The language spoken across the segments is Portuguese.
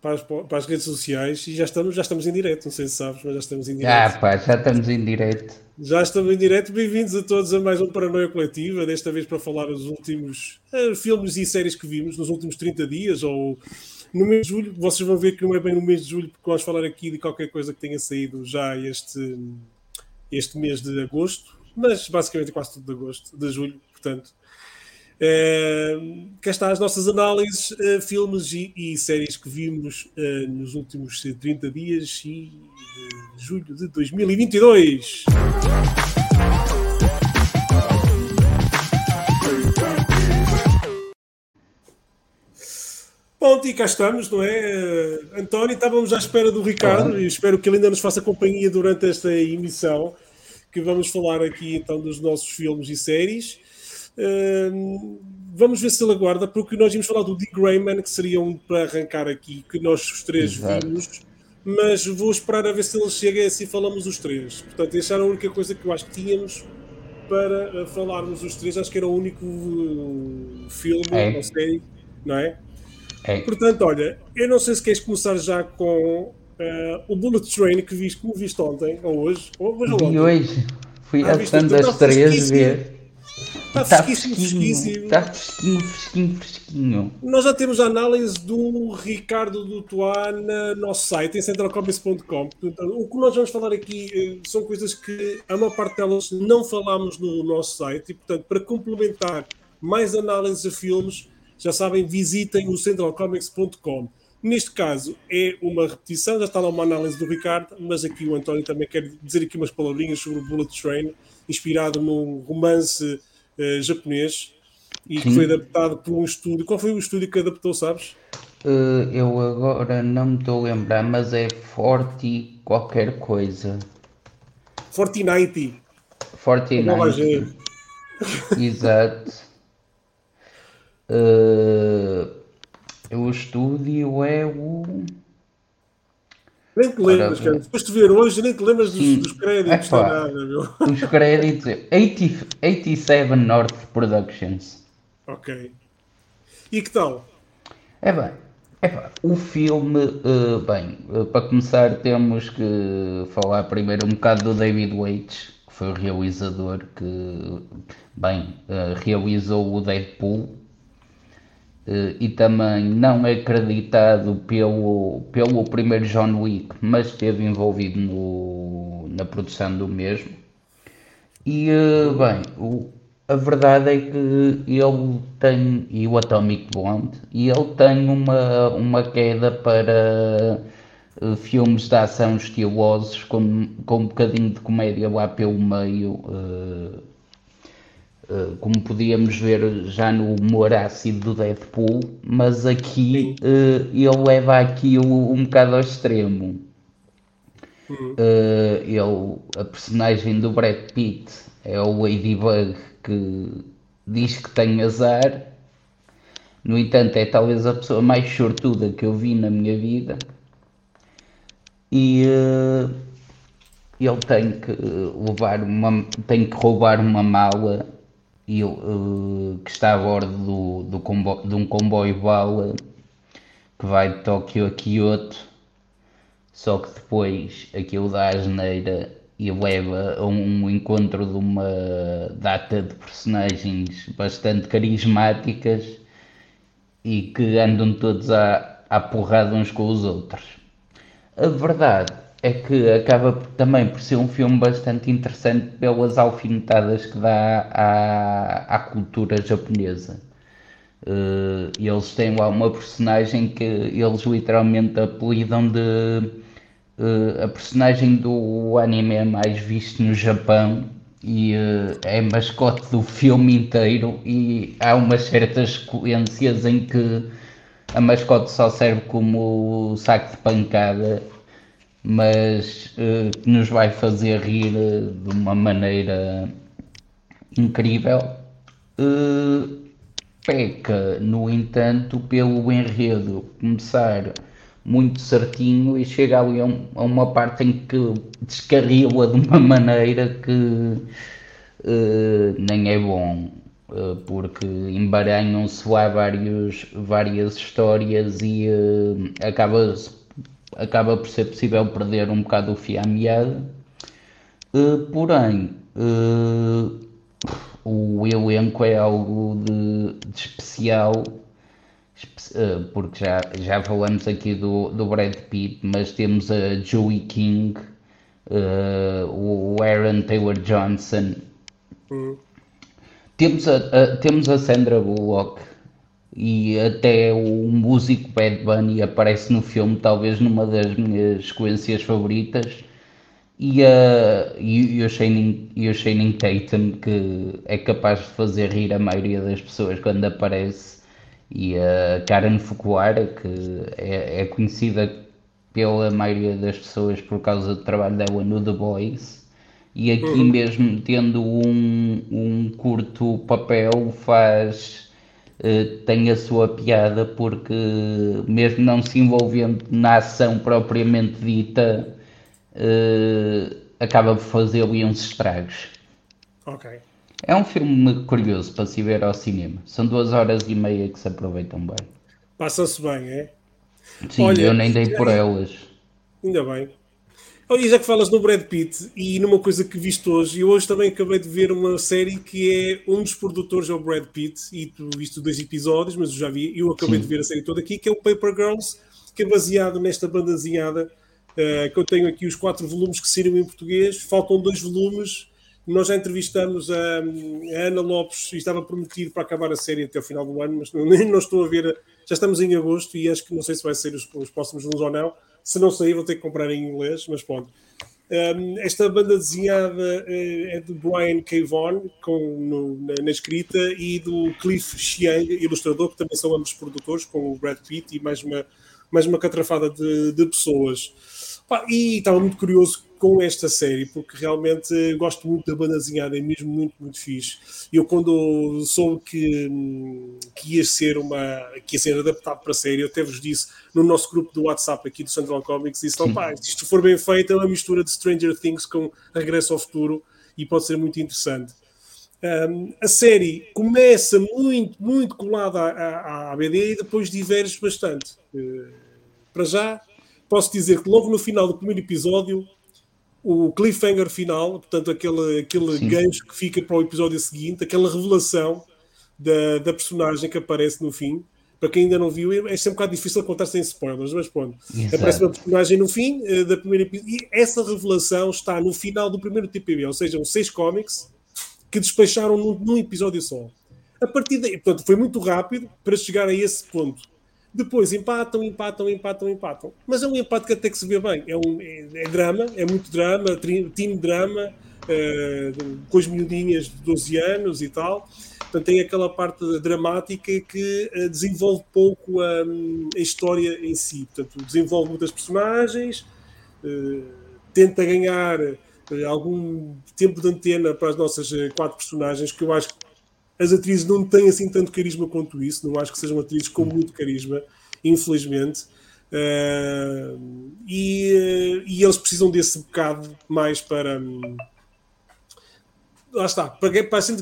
para as, para as, redes sociais e já estamos, já estamos em direto. Não sei se sabes, mas já estamos em direto. Ah, pá, já estamos em direto. Já estamos em direto. Bem-vindos a todos a mais um Paranoia Coletiva. Desta vez para falar dos últimos uh, filmes e séries que vimos nos últimos 30 dias ou no mês de julho. Vocês vão ver que não é bem no mês de julho, porque vamos falar aqui de qualquer coisa que tenha saído já este, este mês de agosto, mas basicamente quase tudo de agosto, de julho, portanto. Uh, cá está as nossas análises, uh, filmes e, e, séries que vimos uh, nos últimos 30 dias e de julho de 2022. Bom, e cá estamos, não é? António, estávamos à espera do Ricardo e espero que ele ainda nos faça companhia durante esta emissão, que vamos falar aqui então dos nossos filmes e séries vamos ver se ele aguarda, porque nós íamos falar do Dick Grayman, que seria um para arrancar aqui, que nós os três Exato. vimos, mas vou esperar a ver se ele chega e assim falamos os três. Portanto, essa era a única coisa que eu acho que tínhamos para uh, falarmos os três. Acho que era o único uh, filme é. ou série, não é? é? Portanto, olha, eu não sei se queres começar já com uh, o Bullet Train que viste, como viste ontem, ou hoje, ou hoje. Ou hoje. Fui ah, a das três ver. Está tá fresquíssimo, fresquíssimo. Está fresquinho, fresquinho, fresquinho. Nós já temos a análise do Ricardo Dutois no nosso site, em centralcomics.com. O que nós vamos falar aqui eh, são coisas que a maior parte delas não falámos no nosso site e, portanto, para complementar mais análises a filmes, já sabem, visitem o centralcomics.com. Neste caso é uma repetição, já está lá uma análise do Ricardo, mas aqui o António também quer dizer aqui umas palavrinhas sobre o Bullet Train, inspirado num romance uh, japonês e que foi adaptado por um estúdio. Qual foi o estúdio que adaptou, sabes? Uh, eu agora não me estou a lembrar, mas é Forti qualquer coisa. Fortnite. Fortnite. Exato. Uh, o estúdio é o. Nem te lembras, cara. Depois de ver hoje, nem te lembras dos, dos créditos. Epá, nada, meu. Os créditos. 80, 87 North Productions. Ok. E que tal? É bem. Epá, o filme, uh, bem, uh, para começar temos que falar primeiro um bocado do David Waits, que foi o realizador que, bem, uh, realizou o Deadpool, e também não é acreditado pelo, pelo primeiro John Wick, mas esteve envolvido no, na produção do mesmo. E, eh, bem, o, a verdade é que ele tem, e o Atomic Blonde, e ele tem uma, uma queda para uh, filmes de ação estilosos, com, com um bocadinho de comédia lá pelo meio. Eh, como podíamos ver já no humor ácido do Deadpool, mas aqui uh, ele leva aquilo um bocado ao extremo. Uhum. Uh, ele, a personagem do Brad Pitt é o Ladybug que diz que tem azar, no entanto, é talvez a pessoa mais sortuda que eu vi na minha vida. E uh, ele tem que levar uma, tem que roubar uma mala e, uh, que está a bordo do, do comboio, de um comboio bala que vai de Tóquio a Kyoto, só que depois aquilo dá asneira e leva a um encontro de uma data de personagens bastante carismáticas e que andam todos à, à porrada uns com os outros. A verdade é que acaba também por ser um filme bastante interessante pelas alfinetadas que dá à, à cultura japonesa. Uh, eles têm lá uma personagem que eles literalmente apelidam de uh, a personagem do anime mais visto no Japão e uh, é mascote do filme inteiro e há umas certas sequências em que a mascote só serve como saco de pancada mas uh, que nos vai fazer rir uh, de uma maneira incrível. Uh, peca, no entanto, pelo enredo começar muito certinho e chega ali a, um, a uma parte em que descarrila de uma maneira que nem é bom. porque embaranham-se lá vários, várias histórias e uh, acaba, acaba por ser possível perder um bocado o fio à meada. porém, o elenco é algo de, de especial porque já, já falamos aqui do, do Brad Pitt, mas temos a Joey King, uh, o Aaron Taylor Johnson, uhum. temos, a, a, temos a Sandra Bullock e até o músico Bad Bunny aparece no filme, talvez numa das minhas sequências favoritas. E, uh, e, e, o Shining, e o Shining Tatum, que é capaz de fazer rir a maioria das pessoas quando aparece, e a Karen Fukuhara, que é, é conhecida pela maioria das pessoas por causa do trabalho dela no The Boys e aqui uhum. mesmo tendo um, um curto papel faz uh, tem a sua piada porque mesmo não se envolvendo na ação propriamente dita uh, acaba por fazer ali uns estragos ok é um filme curioso para se ver ao cinema são duas horas e meia que se aproveitam bem passa-se bem, é? Sim, Olha, eu nem dei por elas. Ainda bem. Olha, já que falas no Brad Pitt e numa coisa que viste hoje, eu hoje também acabei de ver uma série que é um dos produtores é o Brad Pitt, e tu viste dois episódios, mas eu já vi, eu acabei Sim. de ver a série toda aqui, que é o Paper Girls, que é baseado nesta bandazinhada, uh, que eu tenho aqui os quatro volumes que saíram em português, faltam dois volumes, nós já entrevistamos a, a Ana Lopes e estava prometido para acabar a série até o final do ano, mas não, não estou a ver já estamos em agosto e acho que não sei se vai ser os, os próximos volumes ou não. Se não sair, vou ter que comprar em inglês, mas pronto. Um, esta banda desenhada uh, é do Brian K. Vaughan com, no, na, na, escrita e do Cliff Chiang, ilustrador, que também são ambos produtores, com o Brad Pitt e mais uma, mais uma catrafada de, de pessoas. Pá, e estava muito curioso com esta série, porque realmente gosto muito da banda desenhada, é mesmo muito, muito fixe. Eu, quando soube que, que, ia ser uma, que ia ser adaptado para a série, eu até vos disse no nosso grupo do WhatsApp aqui do Central Comics: disse, pá, se isto for bem feito, é uma mistura de Stranger Things com Regresso ao Futuro e pode ser muito interessante. Um, a série começa muito, muito colada à, à, à BD e depois diverge bastante. Uh, para já, posso dizer que logo no final do primeiro episódio, o cliffhanger final, portanto, aquele, aquele gancho que fica para o episódio seguinte, aquela revelação da, da personagem que aparece no fim. Para quem ainda não viu, é sempre um bocado difícil contar sem spoilers, mas pronto. Exato. Aparece uma personagem no fim uh, da primeira e essa revelação está no final do primeiro TPB, ou seja, os seis cómics que despacharam num, num episódio só. A partir daí, portanto, foi muito rápido para chegar a esse ponto depois empatam, empatam, empatam, empatam. Mas é um empate que até que se vê bem. É, um, é, é drama, é muito drama, team drama, uh, com as miudinhas de 12 anos e tal. Portanto, tem aquela parte dramática que uh, desenvolve pouco a, a, história em si. Portanto, desenvolve muitas personagens, uh, tenta ganhar algum tempo de antena para as nossas quatro personagens, que eu acho que as atrizes não têm assim tanto carisma quanto isso, não acho que sejam atrizes com muito carisma, infelizmente. Uh, e, e, eles precisam desse bocado mais para. Um, lá está, para, para assim,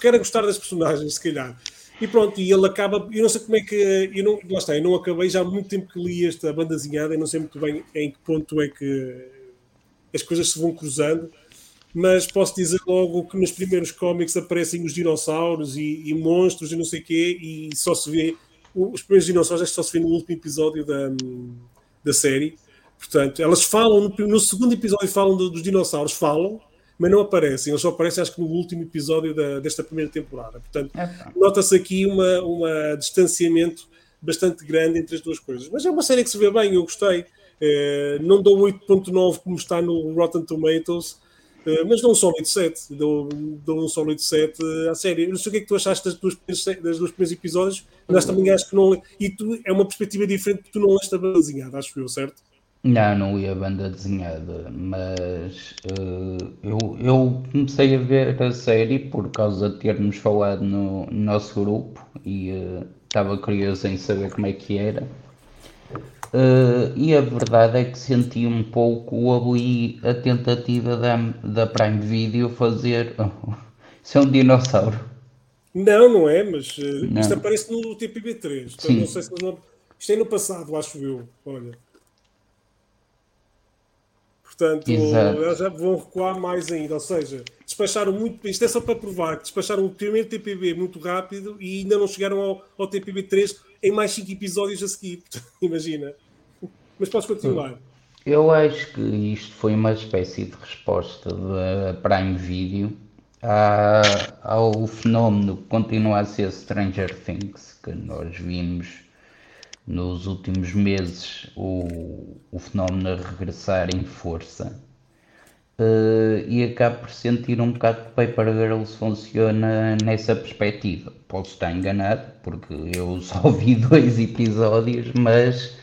queira gostar das personagens, se calhar. E pronto, e ele acaba. Eu não sei como é que. Eu não, lá está, eu não acabei, já há muito tempo que li esta bandazinhada, e não sei muito bem em que ponto é que as coisas se vão cruzando mas posso dizer logo que nos primeiros cómics aparecem os dinossauros e, e monstros e não sei o quê, e só se vê os primeiros dinossauros acho que só se vê no último episódio da, da série. Portanto, elas falam, no, no segundo episódio falam dos dinossauros, falam, mas não aparecem. Eles só aparecem, acho que no último episódio da, desta primeira temporada. Portanto, é nota-se aqui uma, uma distanciamento bastante grande entre as duas coisas. Mas é uma série que se vê bem, eu gostei. É, não dou 8.9 como está no Rotten Tomatoes, mas dou um sólido 7, dou, dou um sólido 7 à série. Não sei o que é que tu achaste das duas, das duas primeiros episódios, mas também acho que não. E tu é uma perspectiva diferente porque tu não leste a banda desenhada, acho eu, certo? Não, não li a banda desenhada, mas uh, eu, eu comecei a ver a série por causa de termos falado no, no nosso grupo e uh, estava curioso em saber como é que era. Uh, e a verdade é que senti um pouco ali a tentativa da, da Prime Video fazer. Oh, isso é um dinossauro. Não, não é, mas uh, não. isto aparece no TPB3. Então não sei se não... Isto é no passado, acho eu. Olha. Portanto, eles já vão recuar mais ainda. Ou seja, despacharam muito. Isto é só para provar que despacharam o primeiro TPB muito rápido e ainda não chegaram ao, ao TPB 3 em mais 5 episódios a seguir. Imagina. Mas podes continuar. Eu acho que isto foi uma espécie de resposta da Prime Video ao fenómeno que continua a ser Stranger Things, que nós vimos nos últimos meses o, o fenómeno a regressar em força. Uh, e acabo por sentir um bocado que Paper Girls funciona nessa perspectiva. Posso estar enganado, porque eu só vi dois episódios, mas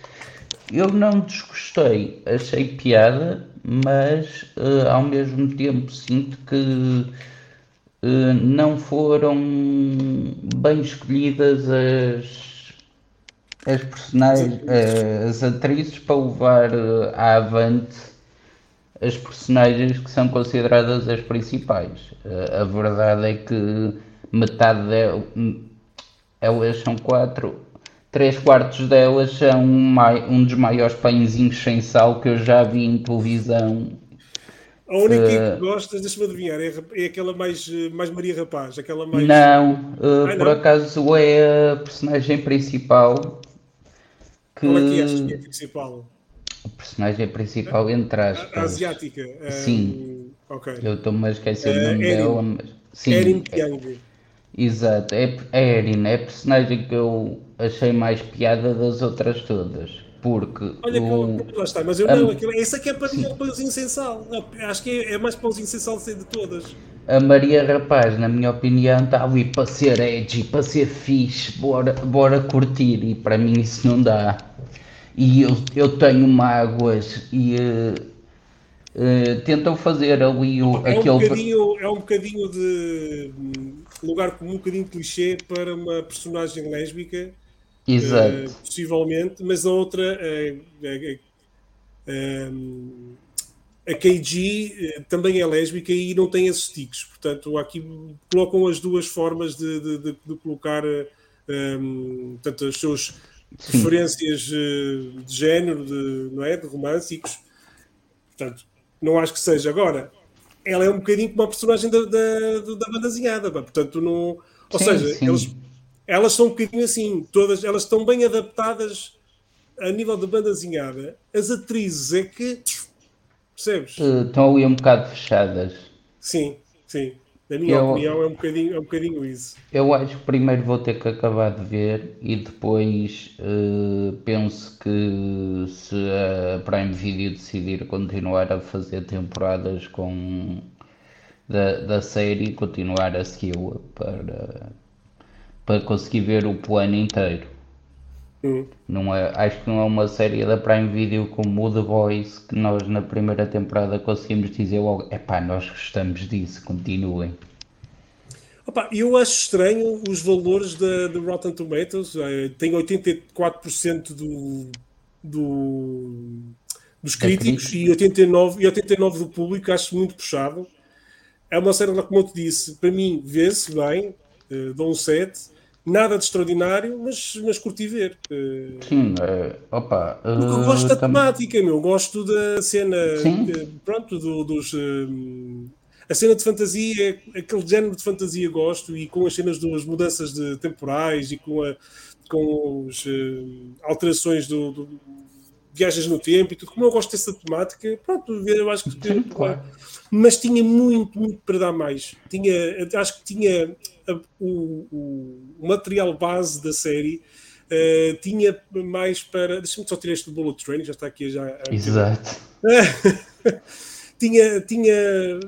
eu não desgostei. Achei piada, mas uh, ao mesmo tempo sinto que uh, não foram bem escolhidas as as personagens, as atrizes para levar à avante as personagens que são consideradas as principais. Uh, a verdade é que metade delas, elas são quatro, três quartos delas são um dos maiores pãezinhos sem sal que eu já vi em televisão. A única uh, que gostas, deixa-me adivinhar, é, é, aquela mais, mais Maria Rapaz, aquela mais. Não, uh, ah, por não? acaso é a personagem principal que. Qual é que é a principal? O personagem principal, entre aspas. A, asiática. É, Sim. ok. Eu estou-me a esquecer o nome dela, mas. Sim. Erin Pyong. Exato, é, é Erin, é a personagem que eu achei mais piada das outras todas. Porque. Olha, o... que lá está, mas eu não, aquilo, esse aqui é para mim é pãozinho sensal. Acho que é, é mais pãozinho sensal de todas. A Maria Rapaz, na minha opinião, está ali para ser edgy, para ser fixe, bora, bora curtir, e para mim isso não dá e eu, eu tenho mágoas e uh, uh, tentam fazer ali o, é aquele. Um bocadinho, é um bocadinho de lugar comum, um bocadinho clichê para uma personagem lésbica. Exato. Uh, possivelmente, mas a outra. a KG também é lésbica e não tem esses tiques, portanto, aqui colocam as duas formas de, de, de, de colocar um, portanto, os seus preferências eh, de género, de, não é? De românticos. Portanto, não acho que seja. Agora, ela é um bocadinho como a personagem da, da, da banda desenhada, portanto, não. Ou sim, seja, sim. Eles, elas são um bocadinho assim, todas, elas estão bem adaptadas a nível de banda desenhada. As atrizes é que. Percebes? Estão ali um bocado fechadas. Sim, sim. Na minha eu, opinião, é um, bocadinho, é um bocadinho isso. Eu acho que primeiro vou ter que acabar de ver e depois uh, penso que se a Prime Video decidir continuar a fazer temporadas com da, da série, continuar a segui-la para, para conseguir ver o plano inteiro. Não é, acho que não é uma série da Prime Video como o The Boys que nós na primeira temporada conseguimos dizer logo, epá, nós gostamos disso, continuem. Opa, eu acho estranho os valores da Rotten Tomatoes, é, tem 84% do, do, dos críticos e 89%, e 89 do público, acho muito puxado. É uma série, como eu te disse, para mim vê-se bem, uh, dou um 7 nada de extraordinário, mas, mas curti ver. Eh, Sim, uh, opa. Uh, eu gosto da temática, meu, gosto da cena, de, pronto, do, dos. Uh, a cena de fantasia, aquele género de fantasia gosto, e com as cenas das mudanças de temporais e com, a, com as alterações do, do, viagens no tempo e tudo, como eu gosto dessa temática, pronto, eu acho que. Sim, claro. Mas tinha muito, muito para dar mais. Tinha, acho que tinha o, o, material base da série uh, tinha mais para. Deixa-me só tirar este do Bullet Train, já está aqui já. Exato. tinha, tinha.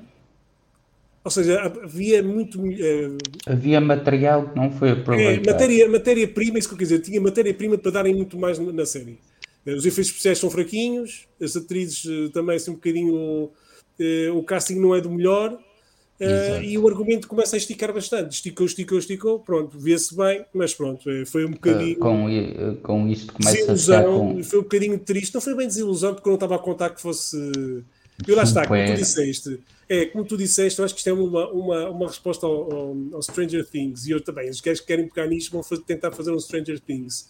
Ou seja, havia muito. Uh, havia material que não foi aproveitado. É, matéria-prima, matéria isso que eu quer dizer, tinha matéria-prima para darem muito mais na, na série. Uh, os efeitos especiais são fraquinhos, as atrizes também são um bocadinho. o casting não é do melhor, Uh, e o argumento começa a esticar bastante. Esticou, esticou, esticou, pronto, vê-se bem, mas pronto, eh, foi um bocadinho. Uh, com, com isto começa desilusão, a com... Foi um bocadinho triste, não foi bem desilusão, porque eu não estava a contar que fosse E lá está, como tu disseste, é, como tu disseste, eu acho que isto é uma, uma, uma resposta ao, ao, ao Stranger Things. E eu também, os gajos que querem pegar nisto vão fazer, tentar fazer um Stranger Things.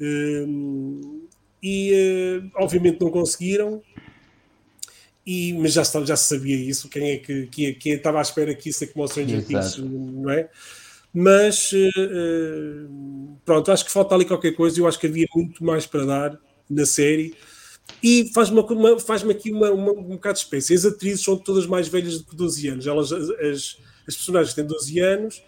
Um, e uh, obviamente não conseguiram. E, mas já, já se sabia isso, quem é que, que, quem estava à espera que isso é como o Stranger Things, não é? Mas uh, pronto, acho que falta ali qualquer coisa. Eu acho que havia muito mais para dar na série. E faz-me faz aqui uma, uma, um bocado de espécie. As atrizes são todas mais velhas do que 12 anos. Elas, as, as personagens têm 12 anos.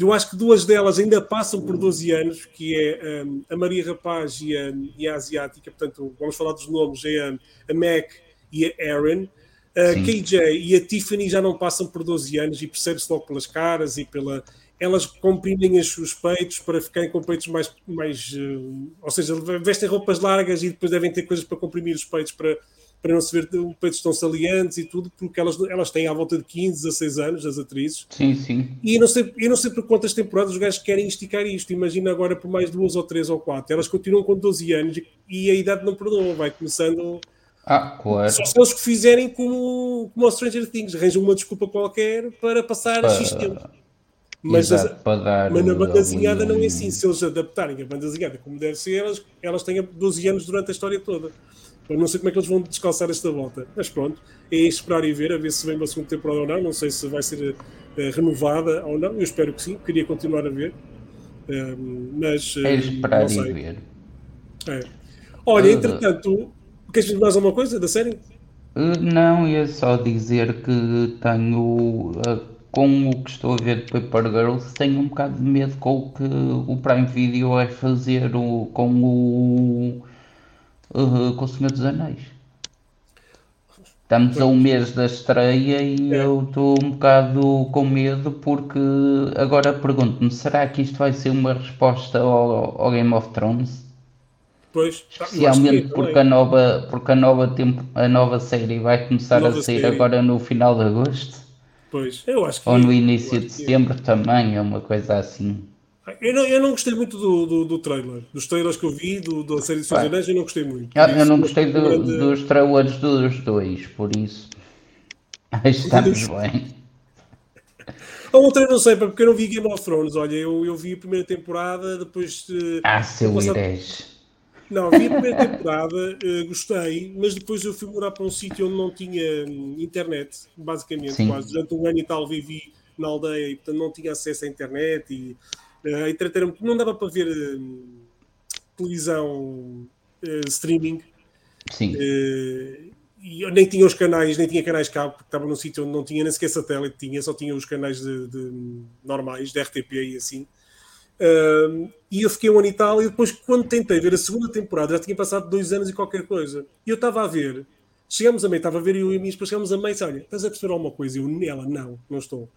Eu acho que duas delas ainda passam por 12 anos, que é um, a Maria Rapaz e a, e a Asiática. Portanto, vamos falar dos nomes: é a, a Mac e a Erin. A KJ e a Tiffany já não passam por 12 anos e percebe-se logo pelas caras e pela, elas comprimem os peitos para ficarem com peitos mais, mais uh, ou seja, vestem roupas largas e depois devem ter coisas para comprimir os peitos para, para não se ver peitos tão salientes e tudo, porque elas, elas têm à volta de 15, 16 anos, as atrizes. Sim, sim. E eu não sei, eu não sei por quantas temporadas os gajos querem esticar isto. Imagina agora por mais duas ou três ou quatro. Elas continuam com 12 anos e a idade não perdoa, vai começando. Ah, claro. Só se eles que fizerem como, como o Stranger Things, arranjam uma desculpa qualquer para passar a X tempo. Mas, Exato, as, mas na banda desenhada não é assim. Se eles adaptarem a banda desenhada como deve ser, elas, elas têm 12 anos durante a história toda. Eu não sei como é que eles vão descalçar esta volta. Mas pronto, é esperar e ver, a ver se vem uma segunda temporada ou não. Não sei se vai ser uh, renovada ou não. Eu espero que sim, queria continuar a ver. Uh, mas. Uh, é esperar e ver. É. Olha, entretanto, queres dizer mais alguma coisa da série? Não, ia só dizer que tenho com o que estou a ver de Paper Girls, tenho um bocado de medo com o que o Prime Video vai fazer o, com o uh, com o Senhor dos Anéis. Estamos a um mês da estreia e é. eu estou um bocado com medo porque agora pergunto-me, será que isto vai ser uma resposta ao, ao Game of Thrones? Pois, Especialmente porque a nova, porque a nova, tempo, a nova série vai começar a sair série. agora no final de agosto. Pois, eu acho que. Ou no início de setembro que... também, é uma coisa assim. Eu não, eu não gostei muito do, do, do trailer. Dos trailers que eu vi do, da série de Seus Anéis, eu não gostei muito. Eu, eu não gostei do, grande... dos trailers dos dois, por isso. Estamos bem. A outra eu não sei, porque eu não vi Game of Thrones. Olha, eu, eu vi a primeira temporada, depois. Ah, seu passado... Não, vi a primeira temporada, uh, gostei, mas depois eu fui morar para um sítio onde não tinha um, internet, basicamente, Sim. quase. Durante um ano e tal vivi na aldeia e, portanto, não tinha acesso à internet e uh, entreter não dava para ver uh, televisão uh, streaming. Sim. Uh, e eu nem tinha os canais, nem tinha canais cabo, porque estava num sítio onde não tinha nem sequer satélite, tinha, só tinha os canais de, de normais, de RTP e assim. Uh, e eu fiquei um ano e tal, e depois, quando tentei ver a segunda temporada, já tinha passado dois anos e qualquer coisa. E eu estava a ver, chegamos a meio, estava a ver eu e a minha esposa, chegamos a meio e disse: Olha, estás a perceber alguma coisa? E eu, nela, não, não estou.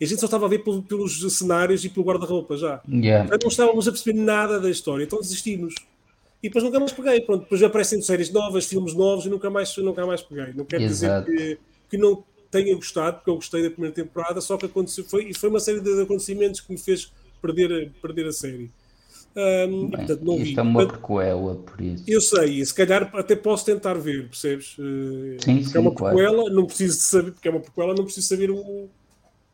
E a gente só estava a ver pelos cenários e pelo guarda-roupa já. Yeah. Não estávamos a perceber nada da história, então desistimos. E depois nunca mais peguei. Pronto, depois aparecem séries novas, filmes novos e nunca mais, nunca mais peguei. Não quero Exato. dizer que, que não tenha gostado, porque eu gostei da primeira temporada, só que aconteceu, foi, foi uma série de acontecimentos que me fez perder, perder a série. Um, Bem, portanto, não isto vi. é uma prequela, por isso. Eu sei, e se calhar até posso tentar ver, percebes? Eh, sim, porque sim, é uma claro. prequela, não preciso de saber, porque é uma prequela, não preciso saber o,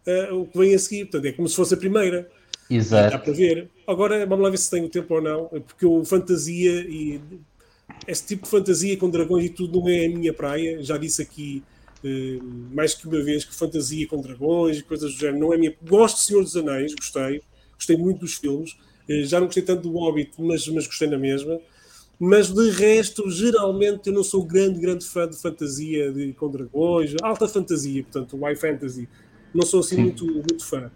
uh, o que vem a seguir. Portanto, é como se fosse a primeira. Exato. Dá para ver. Agora, vamos lá ver se tenho tempo ou não, porque o fantasia e esse tipo de fantasia com dragões e tudo não é a minha praia. Já disse aqui uh, mais que uma vez que fantasia com dragões e coisas do género não é a minha. Gosto de Senhor dos Anéis, gostei gostei muito dos filmes. Eh, já não gostei tanto do Hobbit, mas, mas gostei na mesma. Mas de resto, geralmente, eu não sou grande, grande fã de fantasia de, com dragões, alta fantasia, portanto, high fantasy. Não sou assim muito, muito fã.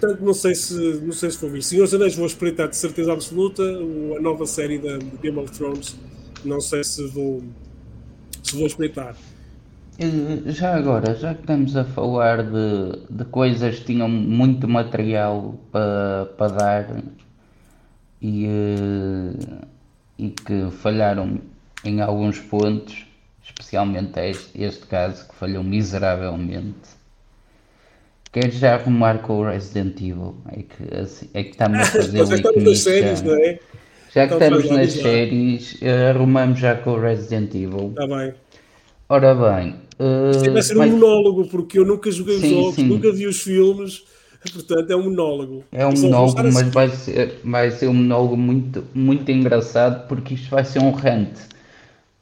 Portanto, não sei se, não sei se vou ver. Senhor Anéis vou espreitar de certeza absoluta. A nova série da Game of Thrones, não sei se vou, se vou espreitar. Já agora, já que estamos a falar de, de coisas que tinham muito material para pa dar e, eh, e que falharam em alguns pontos, especialmente este, este caso que falhou miseravelmente. Queres já arrumar com o Resident Evil? É que, assim, é que estamos a fazer o estamos nas séries, não é? Já que estamos nas séries, eh, arrumamos já com o Resident Evil. Está bem. Ora bem. Uh, Isto vai ser um monólogo, porque eu nunca joguei os jogos, sim. nunca vi os filmes, portanto é um monólogo. É um monólogo, mas assim. vai ser, vai ser um monólogo muito, muito engraçado, porque isto vai ser um rant.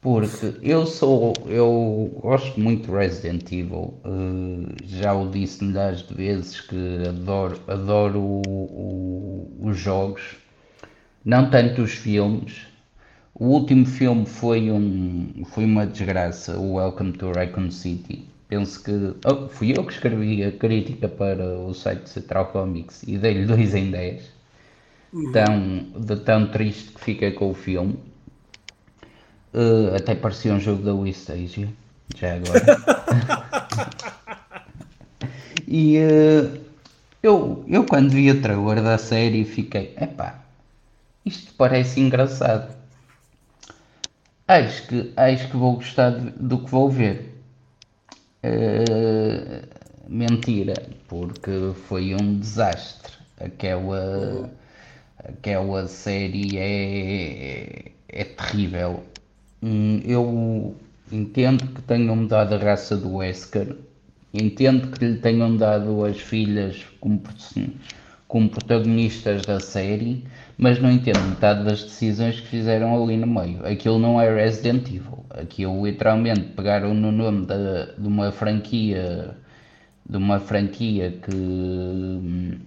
Porque eu sou, eu gosto muito de Resident Evil, uh, já o disse milhares de vezes que adoro, adoro o, o, os jogos, não tanto os filmes, o último filme foi, um, foi uma desgraça, o Welcome to Raccoon City. Penso que. Oh, fui eu que escrevi a crítica para o site Central Comics e dei-lhe 2 em 10. Uhum. Tão, de tão triste que fiquei com o filme. Uh, até parecia um jogo da Wii Stage, já agora. e uh, eu, eu quando vi o trailer da série fiquei, epá, isto parece engraçado. Acho que, acho que vou gostar do que vou ver. Uh, mentira, porque foi um desastre. Aquela, aquela série é, é terrível. Hum, eu entendo que tenham mudado a raça do Wesker, entendo que lhe tenham dado as filhas como, como protagonistas da série, mas não entendo metade das decisões que fizeram ali no meio. Aquilo não é Resident Evil. Aquilo literalmente pegaram no nome de, de uma franquia de uma franquia que,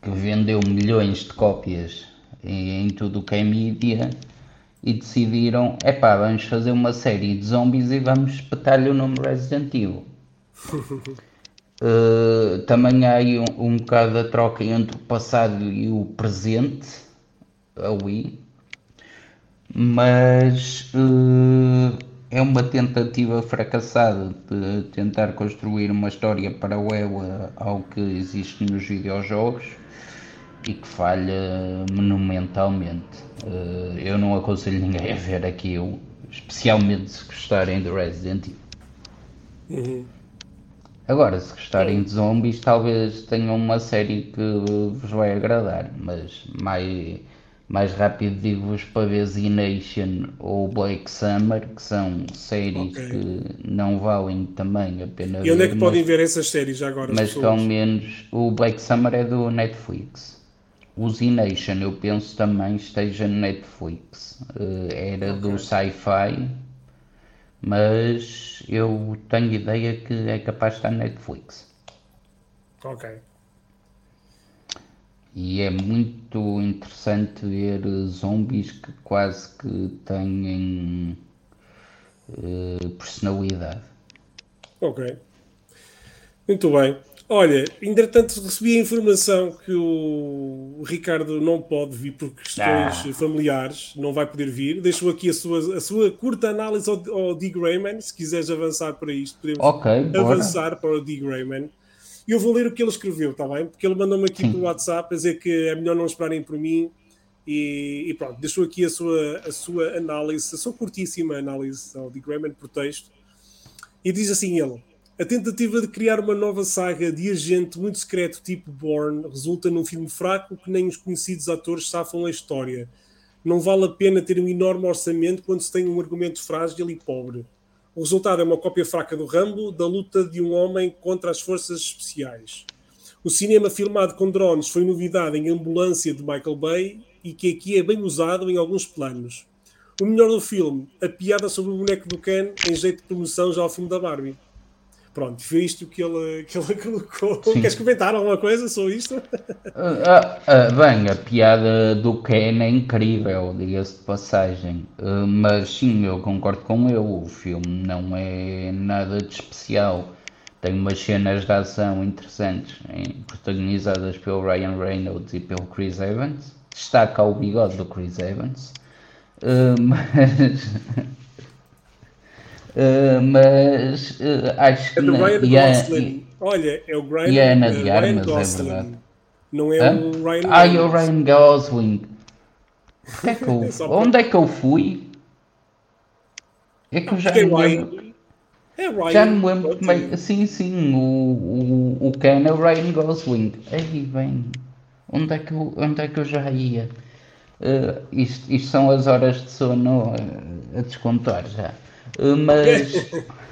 que vendeu milhões de cópias em, em tudo o que é mídia e decidiram, epá, vamos fazer uma série de zombies e vamos espetar-lhe o nome Resident Evil. Uh, também há aí um, um bocado a troca entre o passado e o presente, a Wii, mas uh, é uma tentativa fracassada de tentar construir uma história paralela ao que existe nos videojogos e que falha monumentalmente. Uh, eu não aconselho ninguém a ver aquilo, especialmente se gostarem de Resident Evil. Uhum. Agora, se gostarem de zombies, talvez tenham uma série que vos vai agradar, mas mais, mais rápido digo-vos para ver Z Nation ou Black Summer, que são séries okay. que não valem também a pena ver. E onde é que mas, podem ver essas séries agora? Mas ao menos o Black Summer é do Netflix. O Z Nation eu penso também esteja no Netflix. Uh, era okay. do Sci-Fi mas eu tenho ideia que é capaz de estar na Netflix. Ok. E é muito interessante ver zombies que quase que têm uh, personalidade. Ok. Muito bem. Olha, entretanto recebi a informação que o Ricardo não pode vir por questões ah. familiares, não vai poder vir. Deixo aqui a sua, a sua curta análise ao, ao D. Grayman, se quiseres avançar para isto, podemos okay, avançar para o D. Grayman. E eu vou ler o que ele escreveu, está bem? Porque ele mandou-me aqui Sim. pelo WhatsApp a dizer que é melhor não esperarem por mim. E, e, pronto, deixou aqui a sua, a sua análise, a sua curtíssima análise ao D. Grayman por texto. E diz assim ele a tentativa de criar uma nova saga de agente muito secreto tipo Bourne resulta num filme fraco que nem os conhecidos atores safam a história. Não vale a pena ter um enorme orçamento quando se tem um argumento frágil e pobre. O resultado é uma cópia fraca do Rambo, da luta de um homem contra as forças especiais. O cinema filmado com drones foi novidade em Ambulância de Michael Bay e que aqui é bem usado em alguns planos. O melhor do filme, a piada sobre o boneco do Ken em jeito de promoção já ao filme da Barbie. Pronto, foi isto que ele, que ele colocou. Sim. Queres comentar alguma coisa sobre isto? Uh, uh, bem, a piada do Ken é incrível, diga-se de passagem. Uh, mas sim, eu concordo com ele. O filme não é nada de especial. Tem umas cenas de ação interessantes, protagonizadas pelo Ryan Reynolds e pelo Chris Evans. Destaca o bigode do Chris Evans. mas Uh, mas uh, acho que. É do Ryan Gosling. Olha, é o Ryan, e a Ana de uh, Armas, Gosling. É verdade. Não é Hã? o Ryan Ah, é o Ryan Gosling. É que eu, onde é que eu fui? É que eu já é me lembro. É Ryan. Já me lembro é. Sim, sim, o, o, o Ken é o Ryan Gosling. Aí bem. Onde é que eu, onde é que eu já ia? Uh, isto, isto são as horas de sono a descontar já. Uh, mas.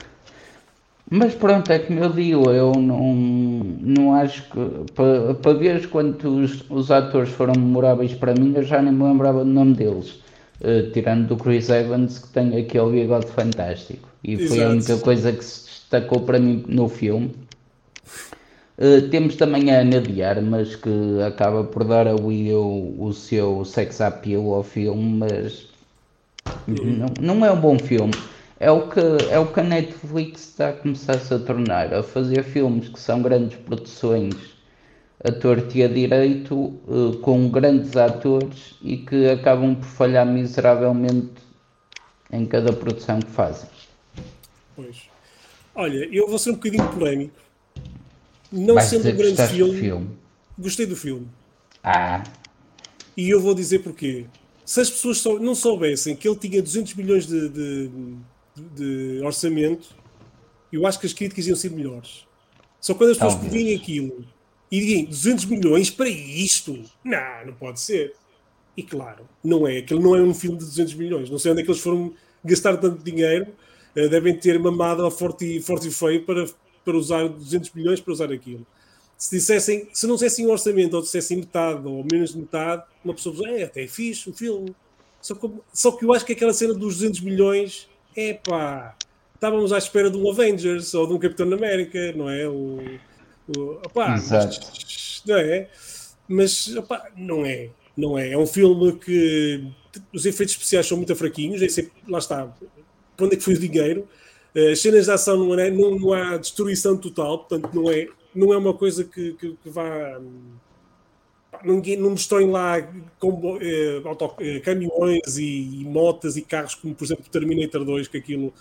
Mas pronto, é como eu digo, eu não, não acho que. Para, para ver quantos os atores foram memoráveis para mim, eu já nem me lembrava do nome deles. Uh, tirando do Chris Evans, que tem aquele bigode fantástico. E foi Exato. a única coisa que se destacou para mim no filme. Uh, temos também a Ana de Armas, que acaba por dar a Will o seu sex appeal ao filme, mas não, não é um bom filme. É o, que, é o que a Netflix está a começar-se a tornar, a fazer filmes que são grandes produções a torto e a direito, uh, com grandes atores e que acabam por falhar miseravelmente em cada produção que fazem. Pois. Olha, eu vou ser um bocadinho polémico não Vais sendo um grande filme, filme, gostei do filme. Ah. E eu vou dizer porquê. Se as pessoas não soubessem que ele tinha 200 milhões de, de, de orçamento, eu acho que as críticas iam ser melhores. Só quando as pessoas veem aquilo e digam 200 milhões para isto, não, não pode ser. E claro, não é. Aquele não é um filme de 200 milhões. Não sei onde é que eles foram gastar tanto dinheiro. Uh, devem ter mamado a forte, forte e feio para para usar 200 milhões para usar aquilo. Se dissessem, se não dissessem um orçamento ou dissessem metade ou menos de metade, uma pessoa diz, é, até é fixe o filme. Só que, só que eu acho que aquela cena dos 200 milhões, é pá, estávamos à espera de um Avengers ou de um Capitão América, não é? O, o, opá, Exato. Mas, não é? Mas opá, não é. Não é. É um filme que os efeitos especiais são muito fraquinhos, é sempre, lá está. Para onde é que foi o dinheiro? Eh, as cenas de ação não, é, não, não, há destruição total, portanto não é, não é uma coisa que, que, que vá. Ninguém, não destroem lá eh, auto, eh, caminhões e, e, motas e carros, como por exemplo Terminator 2, que aquilo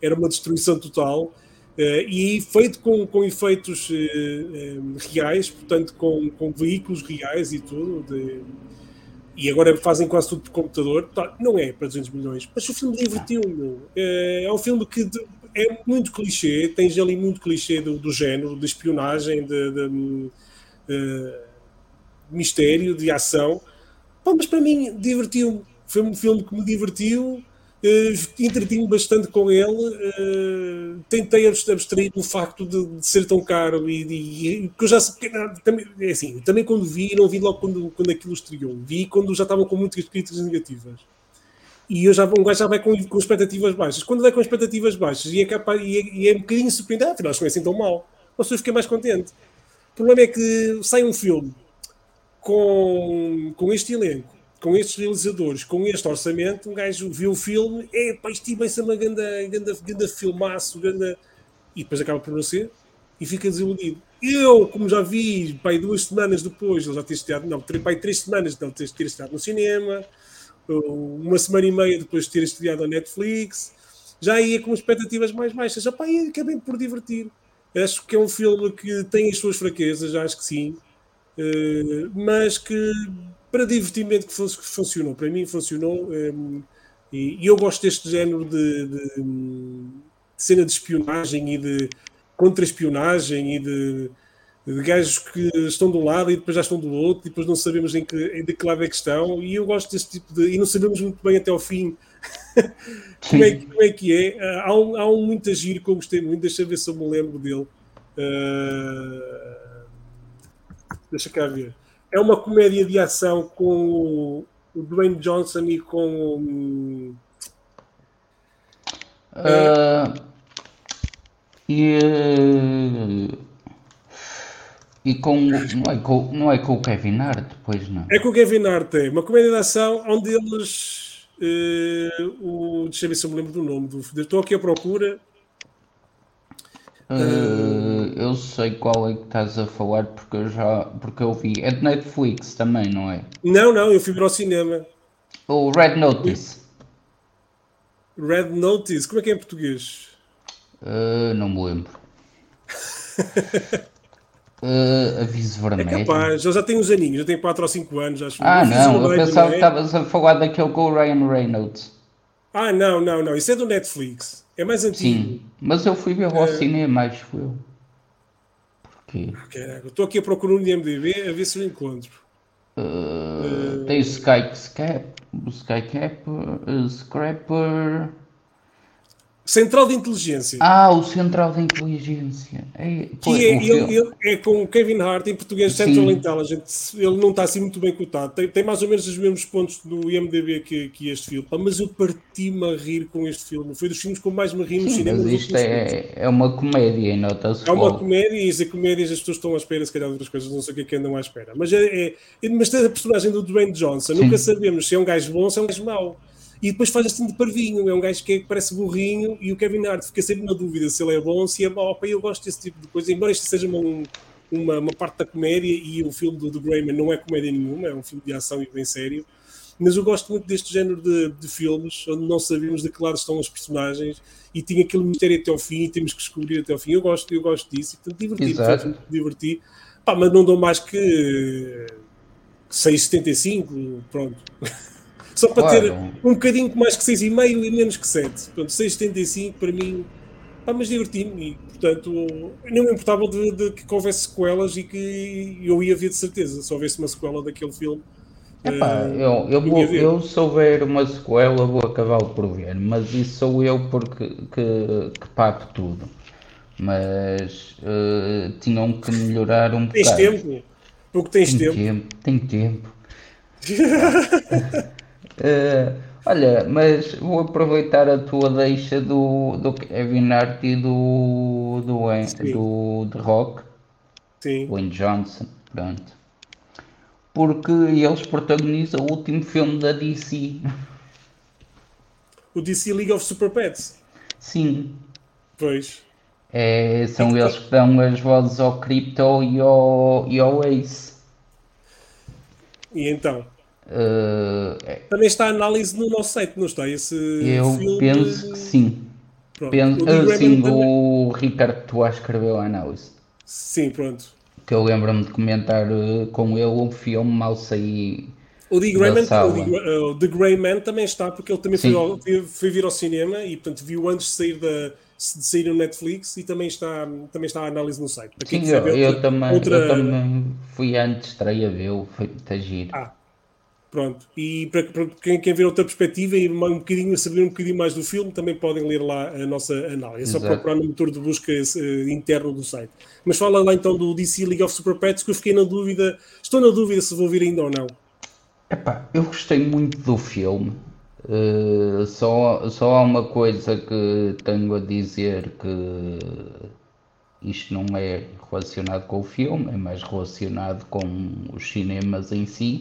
era uma destruição total. Uh, e feito com, com efeitos uh, reais, portanto, com, com veículos reais e tudo, de, e agora fazem quase tudo por computador. Tá, não é para 200 milhões, mas o filme divertiu-me. É, é um filme que é muito clichê, tens ali muito clichê do, do género, de espionagem, de, de, de mistério, de ação. Bom, mas para mim divertiu-me. Foi um filme que me divertiu Uh, entretive-me bastante com ele, uh, tentei abstrair do facto de, de, ser tão caro e, que eu já também, é assim, também quando vi, não vi logo quando, quando aquilo estreou, vi quando já estavam com muitas críticas negativas. E eu já, um gajo já vai com, com expectativas baixas. Quando vai com expectativas baixas e é, capaz, e é, e é um bocadinho surpreendente, ah, afinal, não é assim tão mal. Mas eu fiquei mais contente. O problema é que sai um filme com, com este elenco com estes realizadores, com este orçamento, um gajo viu o filme, é pá, isto vai ser uma ganda, ganda, ganda filmaço, e depois acaba por não ser, e fica desiludido. Eu, como já vi, pai, duas semanas depois, ele já ter estreado, não, pai, três semanas de ter, ter estreado no cinema, uma semana e meia depois de ter estreado na Netflix, já ia com expectativas mais baixas, e acabei por divertir. Acho que é um filme que tem as suas fraquezas, acho que sim, eh, mas que para divertimento que, que funcionou. Para mim funcionou. Um, ehm, e, e, eu gosto deste género de, de, de, cena de espionagem e de contra-espionagem e de, de gajos que estão de um lado e depois já estão do outro e depois não sabemos em que, em de que lado é que estão. E eu gosto deste tipo de. E não sabemos muito bem até ao fim como, é, como, é, que é. Há um, há um muito agir que eu gostei muito. Deixa eu ver se eu me lembro dele. Uh, deixa cá ver é uma comédia de ação com o Dwayne Johnson e com. Uh, e, e com não é com, não é com o Kevin Hart, depois não. É com o Kevin Hart, é uma comédia de ação onde eles. Uh, o, deixa eu ver se eu me lembro do nome do. Estou aqui à procura. Uh, eu sei qual é que estás a falar porque eu já porque eu vi. É de Netflix também, não é? Não, não, eu fui para o cinema. O Red Notice. Red Notice, como é que é em português? Uh, não me lembro. uh, aviso vermelho. É capaz, eu já tenho uns aninhos, já tenho 4 ou 5 anos, acho. Ah, não, eu pensava que é? estavas a falar daquele com o Ryan Reynolds. Ah, não, não, não, isso é do Netflix. É mais antigo. Sim, mas eu fui ver ao é... cinema, acho eu. Porquê? Caraca, estou aqui a procurar um IMDB a ver se eu encontro. Uh, uh... Tem o Sky Scrap, o Sky Cap, uh, Scrapper. Central de Inteligência. Ah, o Central de Inteligência. É, que é, ele, ele, é com o Kevin Hart, em português Central Sim. Intelligence. Ele não está assim muito bem cotado. Tem, tem, mais ou menos os mesmos pontos do IMDB que, que este filme. Mas eu parti-me a rir com este filme. Foi dos filmes com mais me ri no Sim, cinema. Mas isto é, é uma comédia, nota-se. É uma comédia e as comédias as pessoas estão à espera, se calhar, de outras coisas. Não sei o que é que andam à espera. Mas, é, é, mas tem a personagem do Dwayne Johnson. Sim. Nunca sabemos se é um gajo bom ou se é um gajo mau e depois faz assim de parvinho. É um gajo que, é, que parece burrinho e o Kevin Hart fica sempre na dúvida se ele é bom, se é mau. Eu gosto desse tipo de coisa, embora isto seja uma, uma, uma parte da comédia e o filme do, do Greyman não é comédia nenhuma, é um filme de ação e bem sério. Mas eu gosto muito deste género de, de filmes onde não sabemos de que lado estão os personagens e tinha aquele mistério até ao fim e temos que descobrir até ao fim. Eu gosto, eu gosto disso, e, portanto, divertido, diverti. Pá, mas não dou mais que 6,75, pronto. Só para claro. ter um bocadinho mais que 6,5 e menos que 7. Portanto, 6,75 para mim. Pá, mas diverti-me e, portanto, não me importava de, de, que houvesse sequelas e que eu ia ver de certeza se houvesse uma sequela daquele filme. Epá, uh, eu, eu, vou, eu se houver uma sequela vou acabar por ver, mas isso sou eu porque que, que pago tudo. Mas uh, tinham que melhorar um tens bocado. Tens tempo? Porque tens tempo. tempo. Tem tempo. Uh, olha, mas vou aproveitar a tua deixa do, do Kevin Hart e do, do, do, do Rock, Sim. Wayne Johnson, pronto. Porque eles protagonizam o último filme da DC. O DC League of Super Pets? Sim. Pois. É, são então, eles que dão as vozes ao Crypto e ao, e ao Ace. E então? Uh, Também está a análise no nosso site, não está? Esse eu filme... penso que sim. Penso, o, sim, o Ricardo Toa escreveu a análise. Sim, pronto. Que eu lembro-me de comentar uh, com ele o filme mal saí. O The Grey, Man, o The Grey Man também está, porque ele também foi, foi, foi, vir ao cinema e portanto viu antes de sair da, de sair no Netflix e também está, também está a análise no site. Sim, eu, outra, eu, também, outra... eu também fui antes, estreia ver, foi muito giro. Ah, Pronto, e para, para quem quer ver outra perspectiva e um bocadinho, saber um bocadinho mais do filme, também podem ler lá a nossa análise. É só Exato. procurar no motor de busca uh, interno do site. Mas fala lá então do DC League of Super Pets, que eu fiquei na dúvida, estou na dúvida se vou vir ainda ou não. Epá, eu gostei muito do filme. Uh, só, só há uma coisa que tenho a dizer que isto não é relacionado com o filme, é mais relacionado com os cinemas em si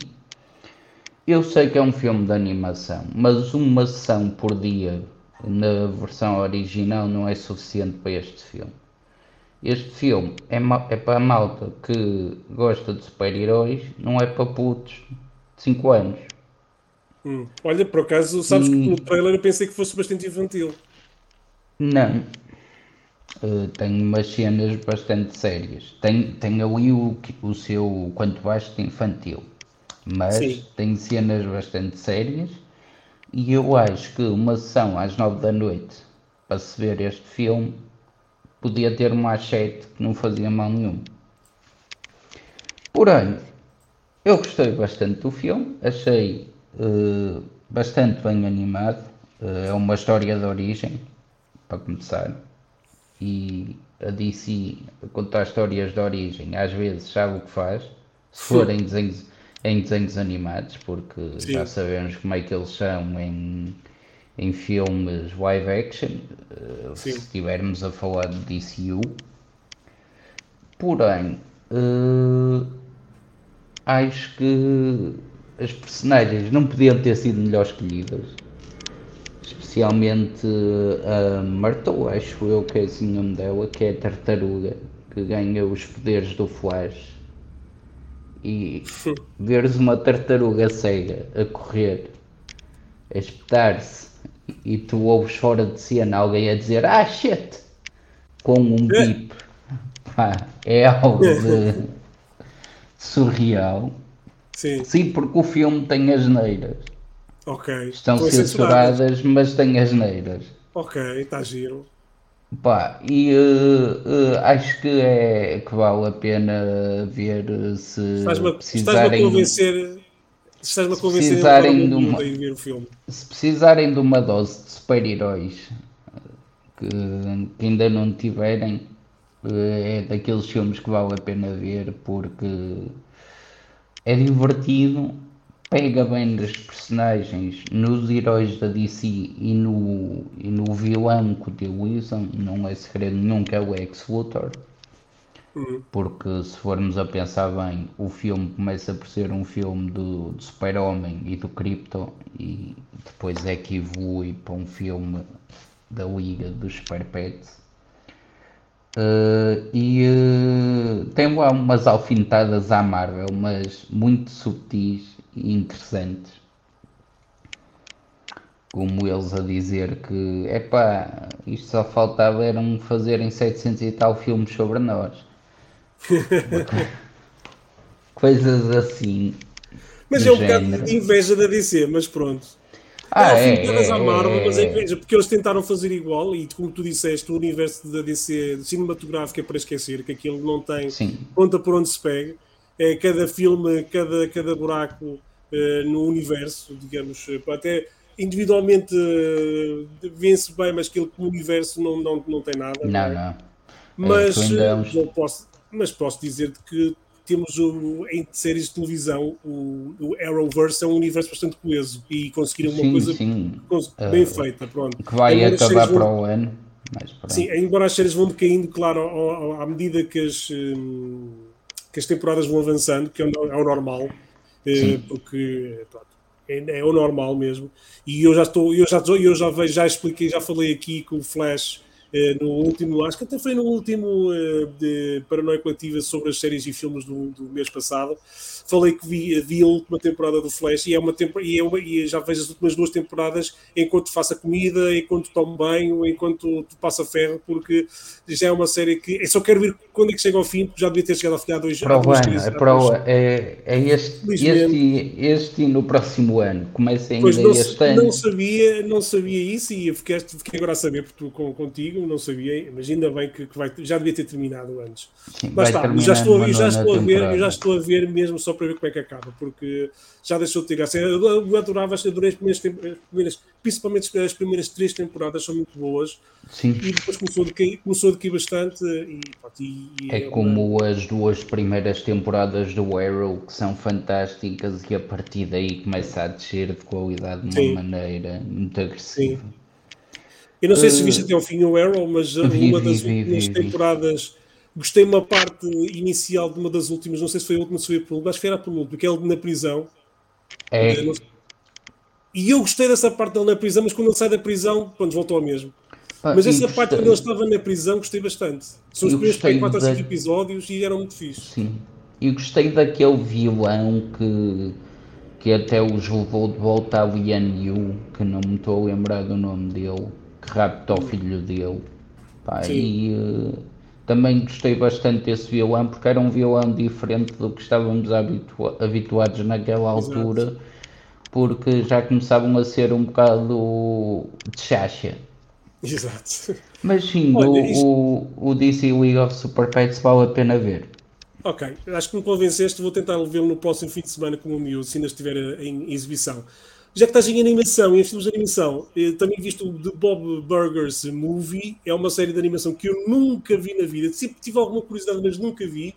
eu sei que é um filme de animação, mas uma sessão por dia na versão original não é suficiente para este filme. Este filme é, é para a malta que gosta de super-heróis, não é para putos de 5 anos. Hum. Olha, por acaso, sabes e... que no trailer eu pensei que fosse bastante infantil. Não. Uh, tem umas cenas bastante sérias. Tem, tem ali o, o seu quanto baixo infantil mas Sim. tem cenas bastante sérias e eu acho que uma sessão às nove da noite para se ver este filme podia ter uma achete que não fazia mal nenhum. Porém, eu gostei bastante do filme, achei uh, bastante bem animado. Uh, é uma história de origem, para começar. E a DC a contar histórias de origem às vezes sabe o que faz. Se forem desenhos em desenhos animados, porque Sim. já sabemos como é que eles são em, em filmes live action, uh, se estivermos a falar de DCU. Porém, uh, acho que as personagens não podiam ter sido melhor escolhidas. Especialmente a Martou, acho eu que é assim o nome dela, que é a tartaruga, que ganha os poderes do Flash e veres uma tartaruga cega a correr, a espetar-se e tu ouves fora de cena alguém a dizer ah shit! com um é. bip. É algo de surreal. Sim. sim porque o filme tem as neiras ok. Estão censuradas mas tem as neiras ok está giro Pá, e uh, uh, acho que é que vale a pena ver se estás-me precisarem, estás a convencer, estás-me a convencer precisarem de uma, ver o filme. Se precisarem de uma dose de super-heróis que, que ainda não tiverem, é daqueles filmes que vale a pena ver porque é divertido, pega bem nos personagens, nos heróis da DC e no, e no vilão que utilizam, não é segredo nenhum que é o Ex Luthor. Uhum. Porque se formos a pensar bem, o filme começa por ser um filme do, do Super-Homem e do Krypto e depois é que evolui para um filme da Liga dos Super Pets. Uh, e uh, tem lá umas alfinetadas à Marvel, mas muito subtis interessantes. Como eles a dizer que, epá, isto só faltava eram fazerem 700 e tal filmes sobre nós. Coisas assim. Mas é um bocado de inveja da DC, mas pronto. Ah, é, é, é, à Marvel, é, mas é inveja, porque eles tentaram fazer igual e como tu disseste, o universo da DC cinematográfico é para esquecer, que aquilo não tem Sim. conta por onde se pega. É, cada filme, cada, cada buraco uh, no universo, digamos, eh, até individualmente uh, vence bem, mas aquele universo não, não, não tem nada. Não, não. É? Mas, uh, posso, mas posso dizer que temos o, em séries de televisão o, o Arrowverse é um universo bastante coeso e conseguiram uma sim, coisa sim. bem uh, feita. Pronto. Que vai acabar para o ano. sim, embora as séries vão decaindo, claro, à medida que as, hum, que as temporadas vão avançando, que é o, é o normal, eh, porque pronto, é, é, o normal mesmo. E eu já estou, eu já, eu já vejo, já expliquei, já falei aqui com o Flash eh, no último, acho que até foi no último uh, de Paranoia Coletiva sobre as séries e filmes do, do mês passado. Falei que vi, vi, a última temporada do Flash e, é uma tempo, e, é uma, e já vejo as últimas duas temporadas enquanto faço a comida, enquanto tomo banho, enquanto passa ferro, porque já é uma série que eu só quero ver quando é que chega ao fim, porque já devia ter chegado ao fim há dois anos. É, é, é este, este, este no próximo ano, começa ainda não, este ano. Não sabia, não sabia isso e fiquei, fiquei agora a saber porque tu, com, contigo não sabia, mas ainda bem que, que vai, já devia ter terminado antes. Sim, mas está, já estou, já estou a ver, já estou a ver mesmo só para ver como é que acaba, porque já deixou de ter graça. Eu adorava, adorei as primeiras, as primeiras, principalmente as primeiras três temporadas são muito boas. Sim. E depois começou a decair, começou a decair bastante. E, e, e é, é, como uma... as duas primeiras temporadas do Arrow, que são fantásticas, e a partir daí começa a descer de qualidade de uma Sim. maneira muito agressiva. Sim. Eu não sei uh, se viste até ao fim o Arrow, mas uh, vi, uma das vi, últimas vi, temporadas gostei uma parte inicial de uma das últimas, não sei se foi a última, se foi a penúltima, acho que era a penúltima, que é ele na prisão. É. E eu gostei dessa parte dele na prisão, mas quando ele sai da prisão, pronto, voltou ao mesmo. Ah, mas essa parte quando ele estava na prisão gostei bastante. São os primeiros 4 ou 5 episódios e eram muito fixe. Sim. E gostei daquele vilão que, que até os levou de volta a Lian Yu, que não me estou a lembrar do nome dele que rapta o filho dele. Pá, e uh, também gostei bastante desse violão porque era um violão diferente do que estávamos habitua habituados naquela altura, Exato. porque já começavam a ser um bocado de chacha. Exato. Mas sim, Olha, o, isto... o, o DC League of Super Pets vale a pena ver. Ok, acho que me convenceste, vou tentar vê-lo no próximo fim de semana com o meu, se ainda estiver em exibição. Já que estás em animação, em filmes de animação, eh, também visto o The Bob Burgers Movie, é uma série de animação que eu nunca vi na vida. Sempre tive alguma curiosidade, mas nunca vi.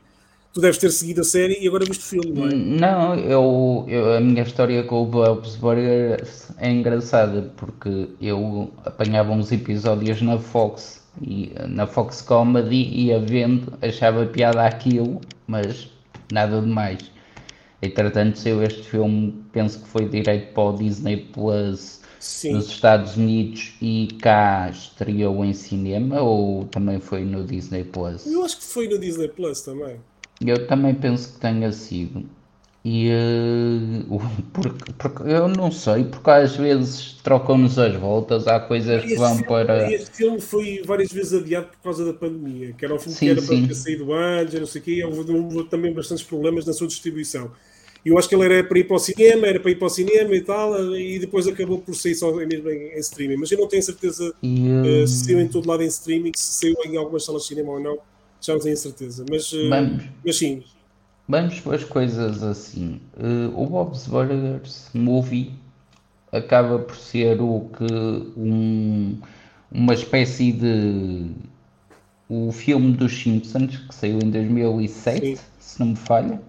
Tu deves ter seguido a série e agora viste o filme, não é? Não, eu, eu, a minha história com o Bob's Burgers é engraçada porque eu apanhava uns episódios na Fox e na Fox Comedy ia vendo, achava piada aquilo, mas nada demais. Entretanto, saiu este filme, penso que foi direito para o Disney Plus Sim. nos Estados Unidos e cá estreou em cinema ou também foi no Disney Plus? Eu acho que foi no Disney Plus também. Eu também penso que tenha sido. E uh, porque, porque, eu não sei, porque às vezes trocam-nos as voltas, há coisas que vão filme, para. Este filme foi várias vezes adiado por causa da pandemia, que era um filme sim, que era sim. para ter saído antes, não sei o quê, houve, houve também bastantes problemas na sua distribuição. Eu acho que ele era para ir para o cinema, era para ir para o cinema e tal, e depois acabou por sair só mesmo em, em streaming. Mas eu não tenho certeza uh, se saiu em todo lado em streaming, se saiu em algumas salas de cinema ou não, já não tenho certeza. Mas, uh, vamos, mas sim. Vamos para as coisas assim. Uh, o Bob's Burgers Movie acaba por ser o que um, uma espécie de o filme dos Simpsons que saiu em 2007, Sim. se não me falha.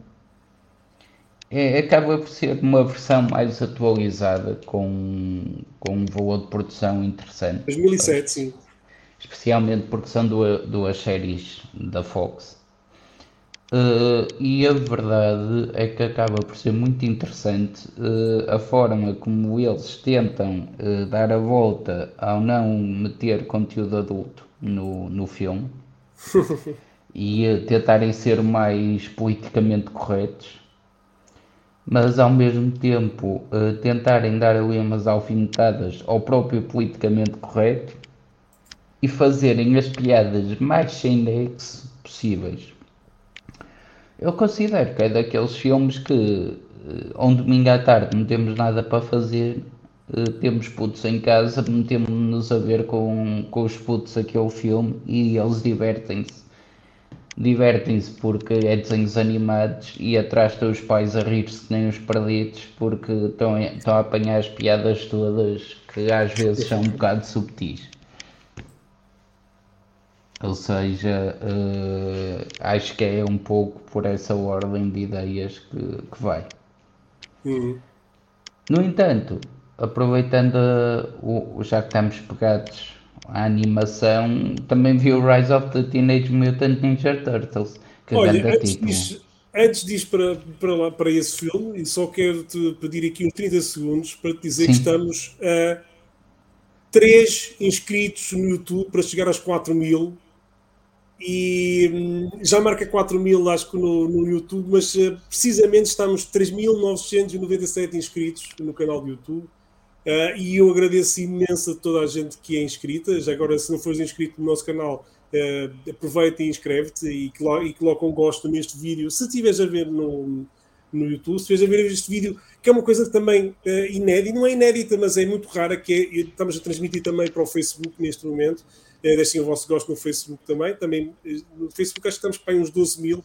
É, acaba por ser uma versão mais atualizada com, com um valor de produção interessante. 2007, sim. Especialmente porque são duas, duas séries da Fox. Uh, e a verdade é que acaba por ser muito interessante uh, a forma como eles tentam uh, dar a volta ao não meter conteúdo adulto no, no filme e tentarem ser mais politicamente corretos, mas ao mesmo tempo tentarem dar ali umas alfinetadas ao próprio politicamente correto e fazerem as piadas mais sem nexo possíveis eu considero que é daqueles filmes que, eh, domingo à tarde, não temos nada para fazer, eh, temos putos em casa, metemos-nos a ver com, com os putos aquele filme e eles divertem-se. Divertem-se porque é desenhos animados e atrás estão os pais a rir-se nem os perdidos porque estão, estão a apanhar as piadas todas que às vezes são um bocado subtis. Ou seja, uh, acho que é um pouco por essa ordem de ideias que, que vai. Uhum. No entanto, aproveitando o, já que estamos pegados à animação, também vi o Rise of the Teenage Mutant Ninja Turtles. Que Olha, antes disso, antes disso para, para, lá, para esse filme, e só quero te pedir aqui uns 30 segundos para te dizer Sim. que estamos a 3 inscritos no YouTube para chegar aos 4 mil e hum, já marca 4 mil, acho que no, no YouTube, mas uh, precisamente estamos 3.997 inscritos no canal do YouTube. Uh, e eu agradeço imenso a toda a gente que é inscrita. Já agora, se não fores inscrito no nosso canal, uh, aproveita e inscreve-te e, e coloca um gosto neste vídeo. Se estiveres a ver no, no YouTube, se estiveres a ver este vídeo, que é uma coisa também uh, inédita, não é inédita, mas é muito rara, que é, estamos a transmitir também para o Facebook neste momento é, deixem o vosso gosto no Facebook também. também no Facebook acho que estamos para uns 12 mil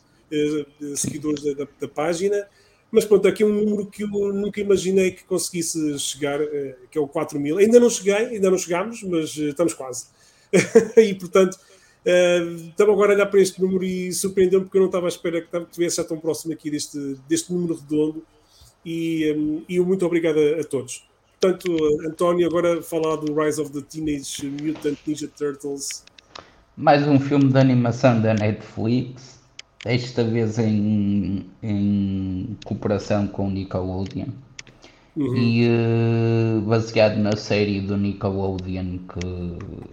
seguidores da, da, da, página. Mas pronto, aqui um número que eu nunca imaginei que conseguisse chegar, eh, que é o 4 mil. Ainda não cheguei, ainda não chegámos, mas estamos quase. e portanto, estava agora a olhar para este número e surpreendeu-me porque eu não estava à espera que estivesse já tão próximo aqui deste, deste número redondo. E, e muito obrigado a, a todos. Portanto, António, agora falar do Rise of the Teenage Mutant Ninja Turtles. Mais um filme de animação da Netflix, esta vez em, em cooperação com o Nickelodeon. Uhum. E uh, baseado na série do Nickelodeon que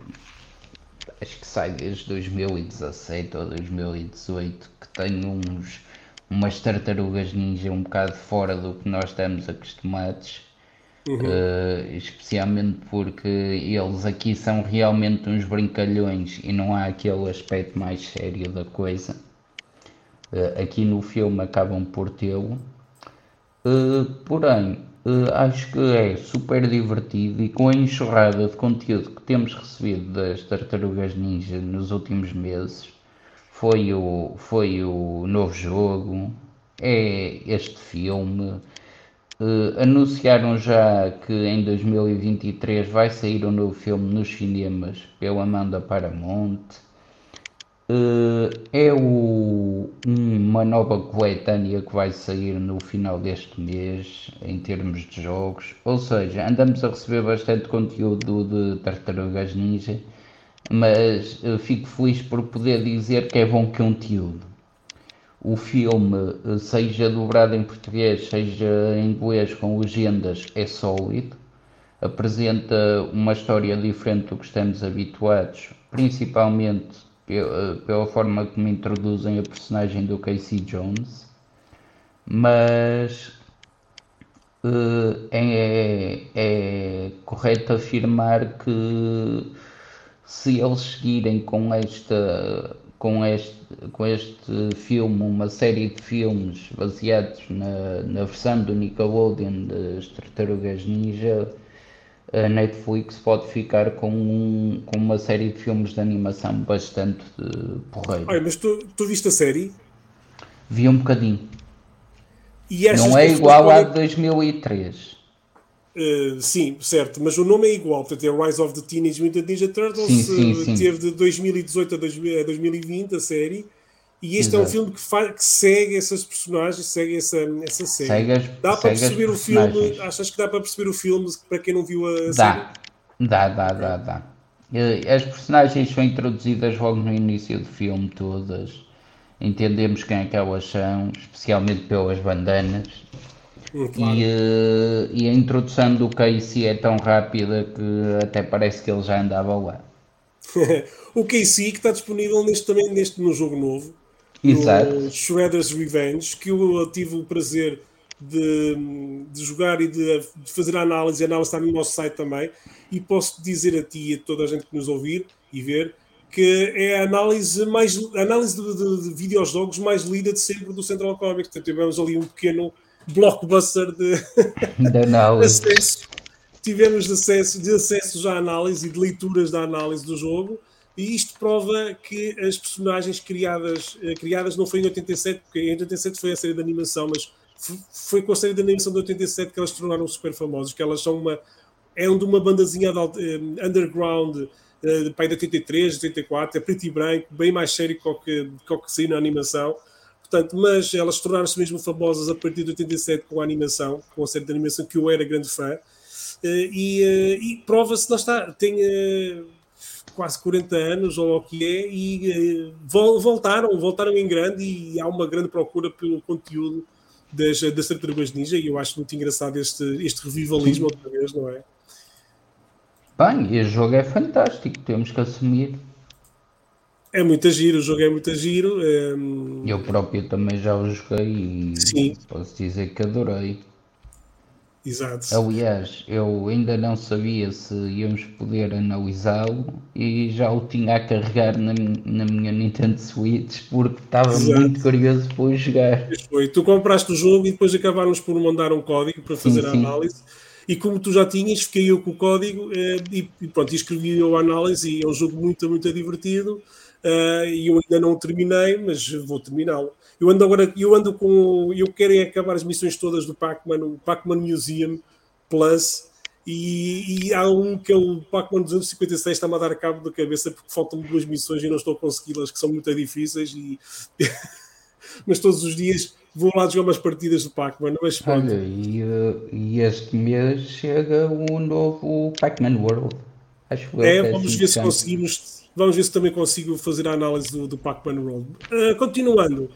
acho que sai desde 2017 ou 2018, que tem uns umas tartarugas ninja um bocado fora do que nós estamos acostumados Uhum. Uh, especialmente porque eles aqui são realmente uns brincalhões e não há aquele aspecto mais sério da coisa. Uh, aqui no filme acabam por tê-lo. Uh, porém, acho que é super divertido e com a enxurrada de conteúdo que temos recebido das Tartarugas Ninja nos últimos meses, foi o, foi o novo jogo, é este filme Uh, anunciaram já que em 2023 vai sair um novo filme nos cinemas pela Amanda Paramount. Uh, é o, uma nova coletânea que vai sair no final deste mês em termos de jogos. Ou seja, andamos a receber bastante conteúdo de Tartarugas Ninja, mas uh, fico feliz por poder dizer que é bom conteúdo o filme, eh, seja dobrado em português, seja em inglês com legendas, é sólido. Apresenta uma história diferente do que estamos habituados, principalmente pela forma como introduzem a personagem do Casey Jones. Mas eh, é, é correto afirmar que se eles seguirem com esta com este, com este filme, uma série de filmes baseados na, na versão do Nickelodeon das Tartarugas Ninja, a Netflix pode ficar com, um, com uma série de filmes de animação bastante uh, porreira. Olha, mas tu, tu viste a série? Vi um bocadinho. Não é igual à de 2003. Uh, sim, certo, mas o nome é igual, portanto é Rise of the Teenage Mutant Ninja Turtles, sim, sim, sim. teve de 2018 a 2020 a série, e este Exato. é um filme que, faz, que, segue essas personagens, segue essa, essa série. Segue as, dá para perceber o filme, achas que dá para perceber o filme para quem não viu a dá. série? Dá, dá, dá, dá. As personagens são introduzidas logo no início do filme, todas. Entendemos quem é que elas são, especialmente pelas bandanas Hum, claro. E, uh, e, a introdução do Casey é tão rápida que até parece que ele já andava lá. o Casey que está disponível neste, também neste, no jogo novo, Exato. no Shredder's Revenge, que eu tive o prazer de, de jogar e de, de, fazer a análise, a análise está no nosso site também, e posso dizer a ti e a toda a gente que nos ouvir e ver que é a análise mais a análise de, de, de videojogos mais lida de sempre do Central Comics. Portanto, tivemos ali um pequeno blockbuster de, de acesso. Tivemos acesso, de acesso à análise e de leituras da análise do jogo. E isto prova que as personagens criadas, eh, criadas não foi em 87, porque em 87 foi a série de animação, mas foi com a série de animação de 87 que elas se tornaram super famosas, que elas são uma é de uma bandazinha de, um, underground uh, pai de 83, 84, é preto e branco, bem mais sério que o que, saiu na animação. Portanto, mas elas tornaram-se mesmo famosas a partir de 87 com a animação, com a série de animação que eu era grande fã. Eh, e, eh, e prova-se, lá está, tem eh, quase 40 anos, ou o que é, e voltaram, voltaram em grande e há uma grande procura pelo conteúdo das, das tartarugas ninja e eu acho muito engraçado este, este revivalismo outra vez, não é? Bem, e o jogo é fantástico, temos que assumir. É muito giro, o jogo é muito giro. É... Eu próprio também já o joguei e Sim. posso dizer que adorei. Exato. Aliás, eu ainda não sabia se íamos poder analisá-lo e já o tinha a carregar na, na minha Nintendo Switch porque estava Exato. muito curioso para o jogar. Foi. Tu compraste o jogo e depois acabaram por mandar um código para fazer sim, a análise. E como tu já tinhas, fiquei eu com o código eh, e, e pronto, escrevi eu a análise e é um jogo muito, muito divertido uh, e eu ainda não o terminei, mas vou terminá-lo. Eu ando agora, eu ando com, eu quero é acabar as missões todas do Pac-Man, o Pac-Man Museum Plus, e, e, há um que é o Pac-Man 256 está-me a dar cabo da cabeça porque faltam duas missões e não estou a consegui-las, que são muito difíceis, e... mas todos os dias vou lá jogar umas partidas do Pac-Man. Mas Olha, e, uh, e este mês chega o novo Pac-Man World. Acho é, é, vamos ver se conseguimos Vamos ver se também consigo fazer a análise do, do Pac-Man World. Uh, continuando.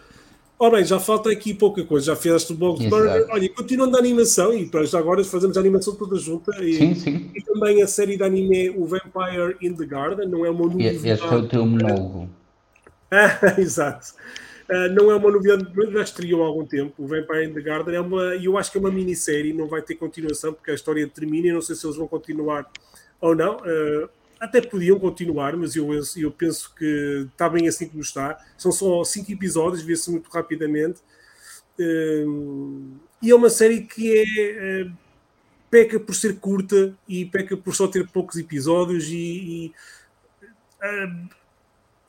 Ora bem, já falta aqui pouca coisa. Já fizeste o Box Burger. Olha, continuando a animação, e para já agora fazemos a animação toda junta. E, sim, sim. e também a série de anime O Vampire in the Garden. Não é uma novidade. Este é o teu monólogo. Ah, exato. Uh, não é uma novidade, já estreou há algum tempo. O Vampire in the Garden é uma, eu acho que é uma minissérie, não vai ter continuação porque a história termina e não sei se eles vão continuar ou não. Uh, até podiam continuar, mas eu, eu penso que está bem assim como está. São só cinco episódios, vê-se muito rapidamente. Hum, e é uma série que é, é, peca por ser curta e peca por só ter poucos episódios e, e hum,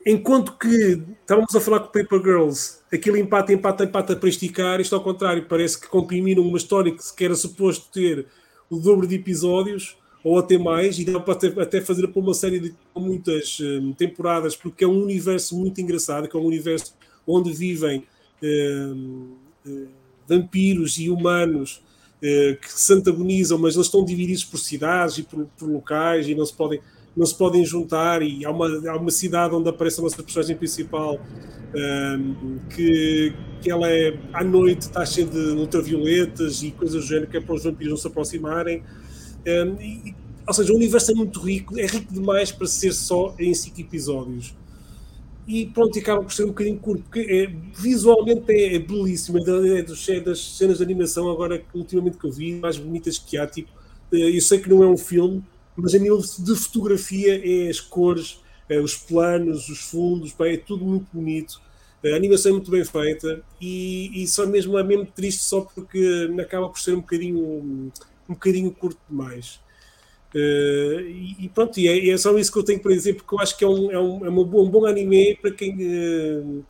enquanto que estávamos a falar com Paper Girls, aquilo empata, empata, empata para esticar, isto ao contrário, parece que comprimiram uma história que era suposto ter o dobro de episódios ou até mais, e dá para até, até fazer para uma série de muitas um, temporadas, porque é um universo muito engraçado, que é um universo onde vivem um, um, vampiros e humanos uh, que se antagonizam, mas eles estão divididos por cidades e por, por, locais e não se podem não se podem juntar e há uma, há uma cidade onde aparece a nossa personagem principal que, que ela é à noite está cheia de ultravioletas e coisas do género que é para os vampiros não se aproximarem um, e, ou seja, o universo é muito rico, é rico demais para ser só em 5 episódios. E pronto, acaba por ser um bocadinho curto, porque é, visualmente é, é belíssimo, é, é, das cenas de animação agora ultimamente que eu vi, mais bonitas que há, tipo, eh, eu sei que não é um filme, mas a nível de fotografia é as cores, é, os planos, os fundos, é tudo muito bonito. A animação é muito bem feita e, e só mesmo é mesmo triste só porque acaba por ser um bocadinho um bocadinho curto demais. Uh, e, e, pronto, e é, é, só isso que eu tenho para dizer, porque eu acho que é um, é um, é um, bom, um bom anime para quem uh,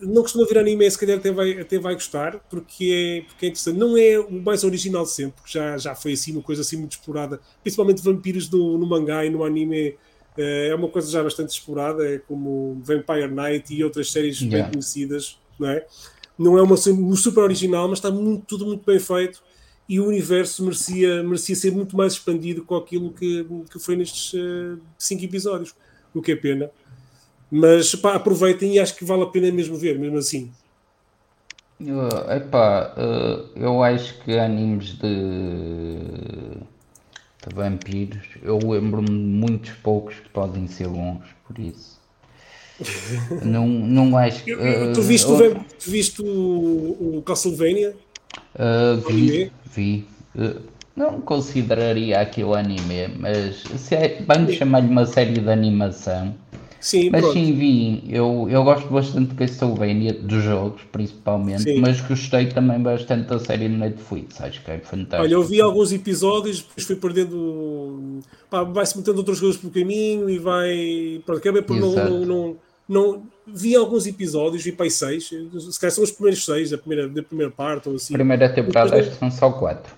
não costuma ver anime, se calhar até vai, até vai gostar, porque é, porque é interessante. Não é o mais original de sempre, porque já, já foi assim uma coisa assim muito explorada, principalmente vampiros no, no mangá e no anime. É uma coisa já bastante explorada, é como Vampire Night e outras séries yeah. bem conhecidas, não é? Não é uma, um super original, mas está muito, tudo muito bem feito e o universo merecia, merecia ser muito mais expandido com aquilo que, que foi nestes uh, cinco episódios, o que é pena. Mas pá, aproveitem e acho que vale a pena mesmo ver, mesmo assim. Uh, epá, uh, eu acho que animes de, de vampiros, eu lembro-me de muitos poucos que podem ser bons, por isso. não, não acho que. Uh, tu viste, uh, o, viste o, o Castlevania? Uh, vi, vi. Uh, não consideraria aquilo anime, mas se é, vamos chamar-lhe uma série de animação. Sim, mas pronto. sim, vi. Eu, eu gosto bastante de Castlevania, dos jogos principalmente, sim. mas gostei também bastante da série no Netflix. Acho que é fantástico. Olha, eu vi alguns episódios, depois fui perdendo. vai-se metendo outras coisas pelo caminho e vai. Pronto, acabei por não, não, não, não. Vi alguns episódios, vi para seis, se calhar são os primeiros seis da primeira, da primeira parte ou assim. Primeira temporada, que são só quatro.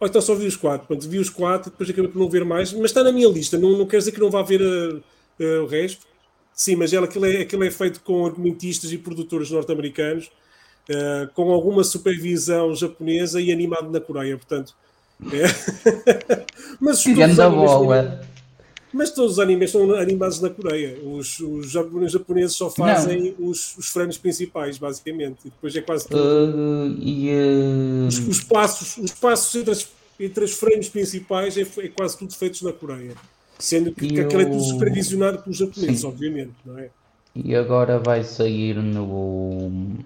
Ou então só vi os quatro, pronto, vi os quatro, depois acabei por não ver mais, mas está na minha lista, não, não quer dizer que não vá ver. Uh, uh, o resto. Sim, mas ela, aquilo, é, aquilo é feito com argumentistas e produtores norte-americanos, uh, com alguma supervisão japonesa e animado na Coreia, portanto. É... mas, todos bola. Mas todos os animes são animados na Coreia. Os, os japoneses só fazem os, os frames principais, basicamente. E depois é quase tudo. Uh, e, uh... os, os, passos, os passos entre, as, entre as frames principais é, é quase tudo feitos na Coreia. Sendo que, que aquilo é tudo supervisionado pelos japoneses, Sim. obviamente, não é? E agora vai sair no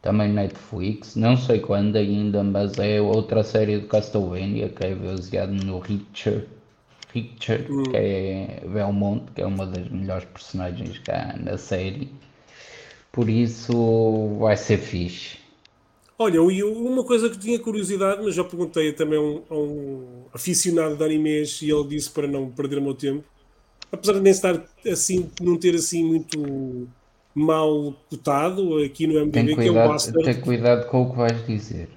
também Netflix, não sei quando ainda, mas é outra série de Castlevania que é baseado no Richard, Richard hum. que é Belmont, que é uma das melhores personagens cá na série. Por isso vai ser fixe. Olha, uma coisa que tinha curiosidade, mas já perguntei também a um, a um aficionado de animes e ele disse para não perder o meu tempo. Apesar de nem estar assim, não ter assim muito mal cotado aqui no MDB, que é o Bastard. Tem cuidado com o que vais dizer.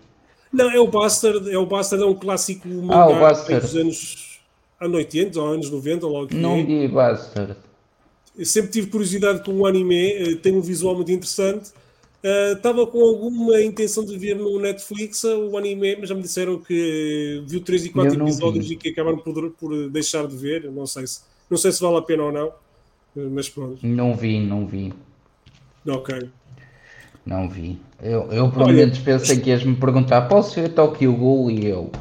Não, é o Bastard, é o Bastard, é um clássico ah, Bastard. dos anos, anos 80 ou anos 90, logo que Não é. vi Bastard. Sempre tive curiosidade com o anime, eh, tem um visual muito interessante Estava uh, com alguma intenção de ver no Netflix o anime, mas já me disseram que viu 3 e 4 episódios e que acabaram por, por, deixar de ver. Não sei, se, não sei se vale a pena ou não, mas pronto. Não vi, não vi. Ok. Não vi. Eu, eu pelo menos pensei que ias me perguntar: posso ver Tokyo Ghoul? E eu.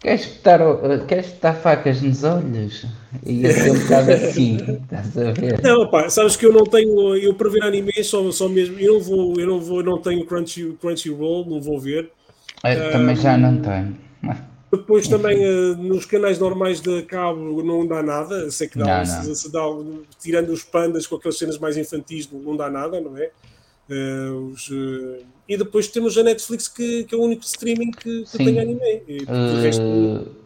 Queres estar, queres facas nos olhos? E ser um bocado assim, estás a ver? Não, pá, sabes que eu não tenho, eu para ver anime só, só mesmo, eu não vou, eu não vou, não tenho Crunchy, Crunchyroll, não vou ver. Eu, também já não tenho. Depois também uh, nos canais normais de cabo não dá nada, sei que dá, não, não. Se, se, dá tirando os pandas com aquelas cenas mais infantis, não dá nada, não é? Uh, os, uh, e depois temos a Netflix, que, que é o único streaming que, que tem anime. E, uh, resto...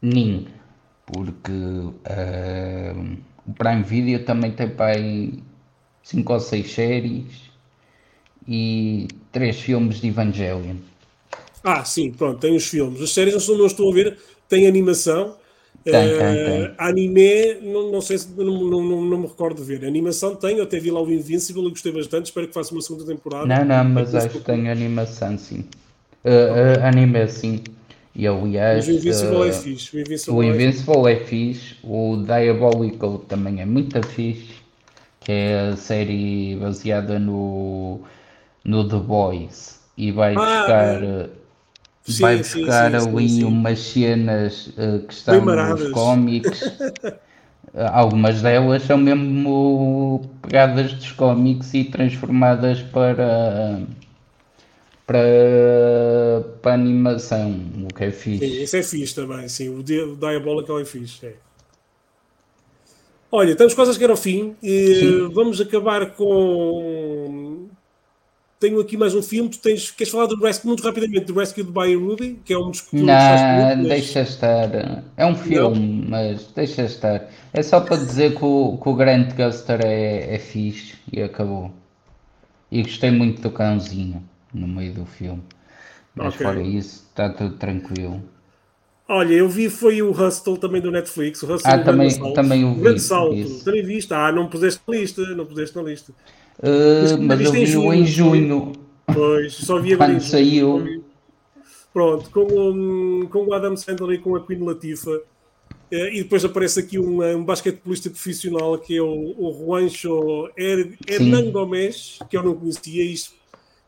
Nin, porque o Prime Video também tem para aí 5 ou 6 séries e 3 filmes de Evangelion. Ah, sim, pronto, tem os filmes. As séries não, não estou a ver, tem animação tem, tem, tem. Uh, anime, não, não sei se não, não, não, me recordo de ver. Animação tem, eu até vi lá o Invincible e gostei bastante. Espero que faça uma segunda temporada. Não, não, mas acho que tem animação, sim. Uh, uh, anime, sim. E aliás. Mas o Invincible é fixe. O Invincible, o é Invincible é fixe. O Diabolical também é muito fixe. Que é a série baseada no, no The Boys. E vai ah, buscar. É Sim, vai buscar sim, sim, ali umas cenas uh, que estão nos cómics. Algumas delas são mesmo pegadas dos cómics e transformadas para, para, para animação, o que é fixe. Sim, isso é fixe também, sim. O Diabolical é fixe. É. Olha, estamos quase a chegar ao fim. E vamos acabar com tenho aqui mais um filme. Tu tens, queres falar do Rescue muito rapidamente do Rescue by Ruby, que é um dos que tu Não, muito, deixa estar. É um filme, não? mas deixa estar. É só para dizer que o, que o Grant Guster é, é fixe e acabou. E gostei muito do cãozinho no meio do filme. Mas okay. fora isso, está tudo tranquilo. Olha, eu vi foi o Hustle também do Netflix. O Hustle ah, também, também o vi. Grande salto. Isso. Também viste. Ah, não puseste na lista. Não puseste na lista. Uh, mas, eu vi junho, em junho. Pois, só vi Quando saiu. Pronto, com, um, com o Adam Sandler e com a Queen Latifa. Eh, e depois aparece aqui um, um basquetebolista profissional que é o, o Juancho Hernan Gomes, que eu não conhecia, isto,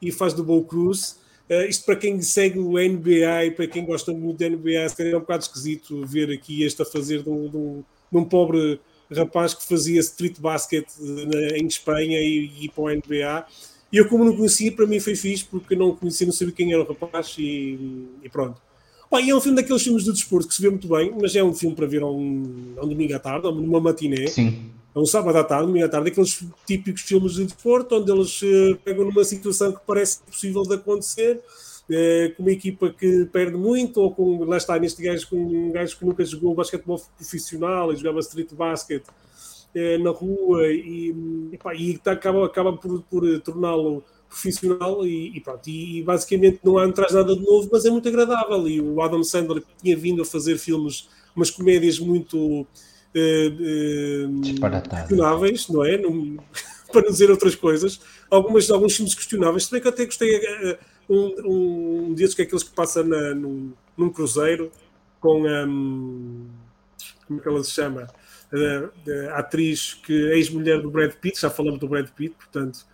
e faz do Bow Cruz. Uh, isto para quem segue o NBA e para quem gosta muito da NBA, se é um bocado esquisito ver aqui este a fazer de um, de um, de um pobre rapaz que fazia street basket na, em Espanha e, e para o NBA. E eu, como não conhecia, para mim foi fixe, porque não conhecia, não sabia quem era o rapaz e, e pronto. E é um filme daqueles filmes de desporto que se vê muito bem, mas é um filme para ver a um, a um domingo à tarde, numa matiné. Sim. É um sábado à tarde, domingo à tarde, aqueles típicos filmes de desporto, onde eles uh, pegam numa situação que parece possível de acontecer, uh, com uma equipa que perde muito, ou com, lá está, neste gajo, com um gajo que nunca jogou basquetebol profissional e jogava street basket uh, na rua, e, e, pá, e tá, acaba, acaba por, por torná-lo profissional e, e, pronto, e, basicamente não há traz nada de novo, mas é muito agradável. E o Adam Sandler tinha vindo a fazer filmes, umas comédias muito questionáveis, não é? Não, para não dizer outras coisas. Algumas, alguns filmes questionáveis. Se bem que eu até gostei um, um que é aqueles que passa na, num, num cruzeiro com um, como é que ela se chama? Uh, a atriz que é ex-mulher do Brad Pitt, já falamos do Brad Pitt, portanto.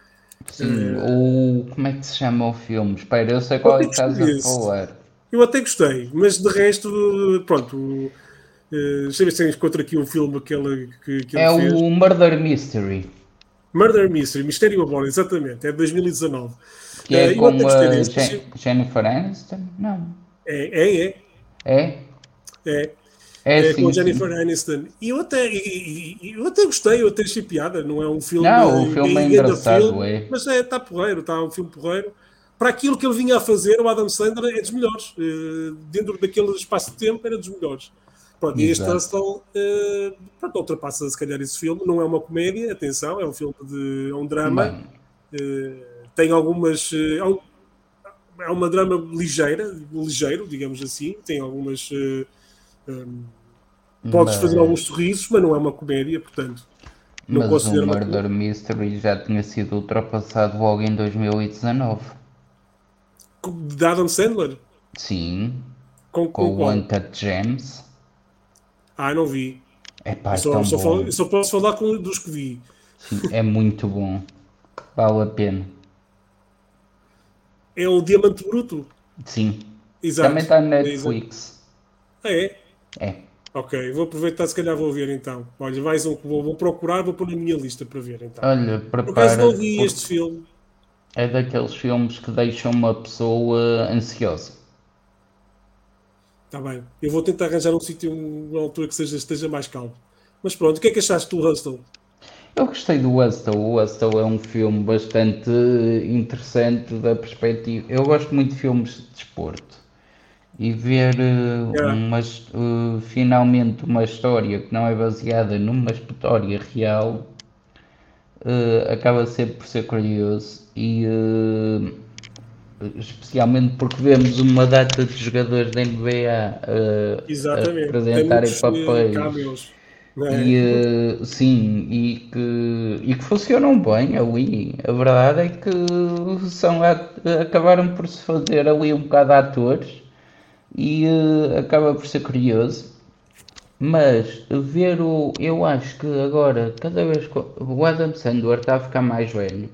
Sim, o. Como é que se chama o filme? Espera, eu sei qual é que estás a falar. Eu até gostei, mas de resto, pronto, Uh, deixa eu ver se encontro aqui um filme aquele que, que É fez. o Murder Mystery. Murder Mystery, Mistério a Bordo, exatamente, é de 2019. Que é com a Gen Jennifer Aniston? Não. É, é, é. É? É. É, é sim, com Jennifer sim. Aniston. E eu até, e, eu até gostei, eu até achei piada. Não é um filme. Não, o filme é engraçado, filme, é. Mas é, está porreiro, está um filme porreiro. Para aquilo que ele vinha a fazer, o Adam Sandler é dos melhores. Uh, dentro daquele espaço de tempo, era dos melhores. Pronto, e este Hustle uh, pronto, ultrapassa se calhar esse filme. Não é uma comédia, atenção, é um filme de. é um drama. Uh, tem algumas. Uh, é uma drama ligeira, ligeiro, digamos assim. Tem algumas. Um, podes mas... fazer alguns sorrisos, mas não é uma comédia, portanto. Não mas o Murder Mystery já tinha sido ultrapassado logo em 2019. De Adam Sandler? Sim. Com, com, com o Wanted Gems. Ah, não vi. É pá, só, tão só. Falo, só posso falar com dos que vi. Sim, é muito bom. Vale a pena. É o Diamante Bruto? Sim. Exato. Também está na Netflix. Ah, é? É. Ok, vou aproveitar, se calhar vou ver então. Olha, mais um que vou, vou procurar, vou pôr na minha lista para ver então. Olha, prepara. Por acaso não vi este filme. É daqueles filmes que deixam uma pessoa ansiosa. Está bem. Eu vou tentar arranjar um sítio, uma altura que seja, esteja mais calmo. Mas pronto, o que é que achaste do Hustle? Eu gostei do Hustle. O Hustle é um filme bastante interessante da perspectiva. Eu gosto muito de filmes de desporto. E ver uh, yeah. uma, uh, finalmente uma história que não é baseada numa história real uh, acaba sempre por ser curioso. E especialmente porque vemos uma data de jogadores da NBA a apresentarem eh, papéis. É? E, uh, sim, e que, e que funcionam bem ali. A verdade é que são, acabaram por se fazer ali um bocado de atores e uh, acaba por ser curioso. Mas ver o. Eu acho que agora, cada vez que o Adam Sandler está a ficar mais velho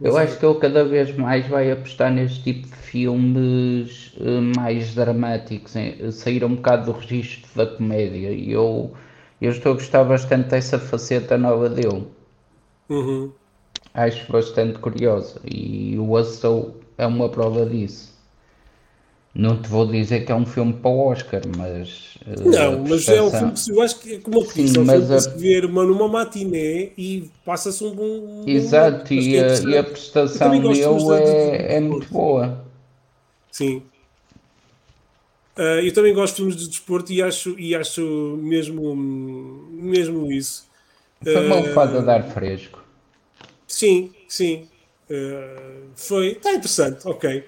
eu acho que ele cada vez mais vai apostar neste tipo de filmes uh, mais dramáticos, hein? sair um bocado do registro da comédia. E eu, eu estou a gostar bastante dessa faceta nova dele. Uhum. Acho bastante curiosa. E o Hustle é uma prova disso. Não te vou dizer que é um filme para o Oscar, mas. Uh, não, mas é um filme que eu acho que, como eu disse, é um filme a... se ver uma, numa matiné e passa-se um bom. Exato, e, a, e a prestação dele é, é muito boa. Sim. Uh, eu também gosto de filmes de desporto e acho, e acho mesmo, mesmo isso. Foi uma levada uh, de ar fresco. Sim, sim. Uh, foi. Está interessante, ok.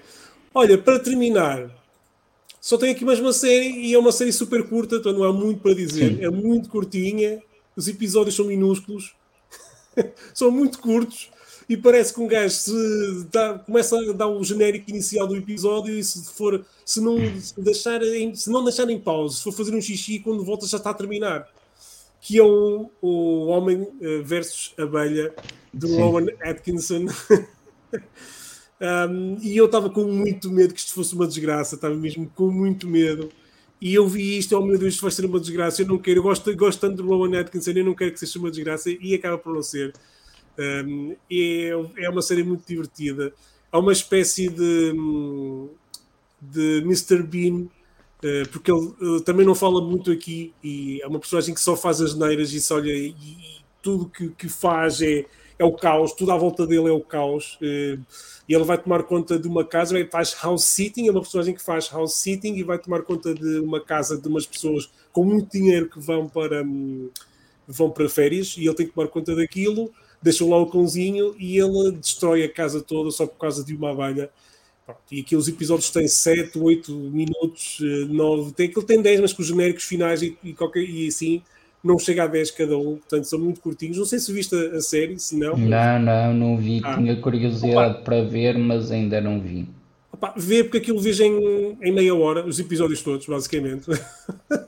Olha, para terminar, só tenho aqui mais uma série e é uma série super curta, então não há muito para dizer. Sim. É muito curtinha, os episódios são minúsculos, são muito curtos e parece que um gajo se dá, começa a dar o genérico inicial do episódio e se for se não deixar em, se não deixar em pausa, se for fazer um xixi quando volta já está a terminar. Que é o, o Homem eh, versus Abelha de Sim. Rowan Atkinson. Um, e eu estava com muito medo que isto fosse uma desgraça, estava mesmo com muito medo. E eu vi isto, oh meu Deus, isto vai ser uma desgraça. Eu não quero, eu gosto, gosto tanto do Rowan Atkinson, eu não quero que seja uma desgraça e acaba por não ser. Um, é, é uma série muito divertida. Há uma espécie de, de Mr. Bean, uh, porque ele uh, também não fala muito aqui e é uma personagem que só faz as neiras e só olha e, e tudo que, que faz é, é o caos, tudo à volta dele é o caos. Uh, e ele vai tomar conta de uma casa, faz house sitting, é uma personagem que faz house sitting e vai tomar conta de uma casa de umas pessoas com muito dinheiro que vão para, hum, vão para férias e ele tem que tomar conta daquilo, deixam lá o cãozinho e ele destrói a casa toda só por causa de uma abelha. E aqui os episódios têm 7, 8 minutos, 9, eh, tem, aquilo tem 10, mas com os genéricos finais e, e, qualquer, e assim não chega a 10 cada um, portanto são muito curtinhos. Não sei se viste a, a série, se não. Não, não, não vi. Ah. Tinha curiosidade Opa. para ver, mas ainda não vi. Opa, vê porque aquilo vês em, em meia hora, os episódios todos, basicamente.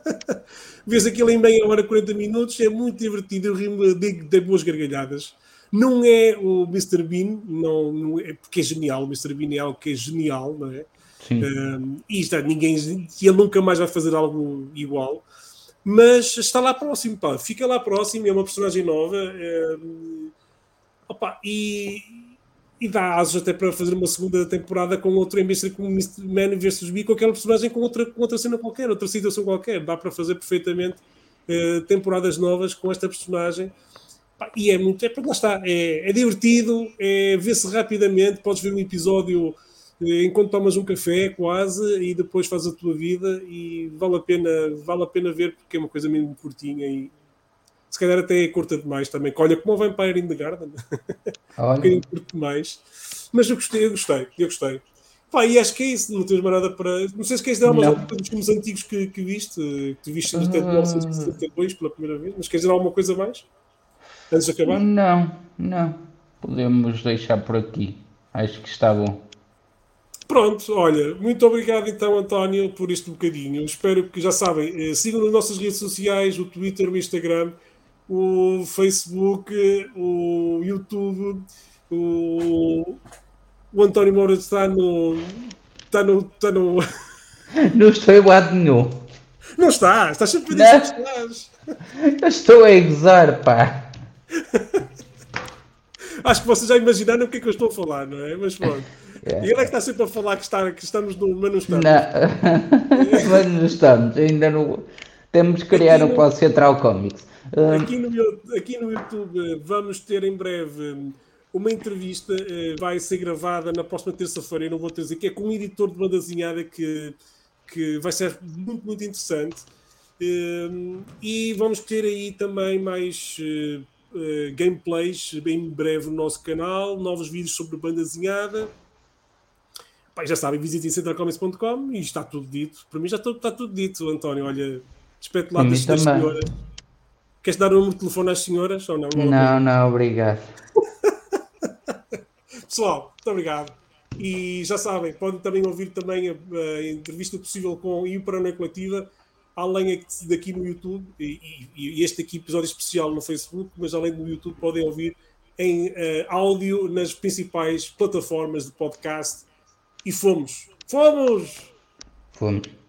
vês aquilo em meia hora, 40 minutos, é muito divertido, eu rimo de, de boas gargalhadas. Não é o Mr. Bean, não, não é, porque é genial, o Mr. Bean é algo que é genial, não é? Sim. Um, e está, ninguém, ele nunca mais vai fazer algo igual mas está lá próximo, pá, fica lá próximo, é uma personagem nova é, opa, e, e dá asas até para fazer uma segunda temporada com outro, em vez de com Man vs. Bee, com aquela personagem com outra, com outra cena qualquer, outra situação qualquer, dá para fazer perfeitamente é, temporadas novas com esta personagem. Pá, e é muito, é, lá está, é, é divertido, é, vê-se rapidamente, podes ver um episódio enquanto tomas um café quase e depois fazes a tua vida e vale a pena, vale a pena ver porque é uma coisa mesmo curtinha e se calhar até é curta demais também. Olha, como o Vampire in the Garden, um bocadinho curto demais, mas eu gostei, eu gostei, eu gostei. Pá, e acho que é isso, não tens mais nada para. Não sei se queres dar alguma coisa dos filmes antigos que, que viste, que tu viste até de 1972 pela primeira vez, mas queres dizer alguma coisa mais? Antes de acabar? Não, não. Podemos deixar por aqui. Acho que está bom. Pronto, olha, muito obrigado então, António, por este bocadinho. Espero que já sabem, eh, sigam nas nossas redes sociais, o Twitter, o Instagram, o Facebook, o YouTube, o, o António Moura está no. Está no. Está no... Não estou em lado nenhum. Não está, estás sempre a dizer que estás. Eu estou a gozar, pá. Acho que vocês já imaginaram o que é que eu estou a falar, não é? Mas pronto. É. E ele é que está sempre a falar que, está, que estamos no. Mas não estamos. Não. mas não estamos. Ainda não. Temos que criar um pós Central Comics. Aqui no, aqui no YouTube vamos ter em breve uma entrevista. Eh, vai ser gravada na próxima terça-feira. Eu não vou dizer que é com um editor de banda desenhada que, que vai ser muito, muito interessante. Eh, e vamos ter aí também mais eh, gameplays bem breve no nosso canal, novos vídeos sobre banda desenhada Pai, já sabem, visitem centralcomics.com e está tudo dito. Para mim já está, está tudo dito, António. Olha, despeito lá das, senhoras. Queres dar o número de telefone às senhoras ou não? Não, não, obrigado. Pessoal, muito obrigado. E já sabem, podem também ouvir também a, a entrevista possível com o Paranoia Coletiva, além daqui no YouTube, e, e, este aqui episódio especial no Facebook, mas além do YouTube podem ouvir em uh, áudio nas principais plataformas de podcast e fomos. Fomos! Fomos.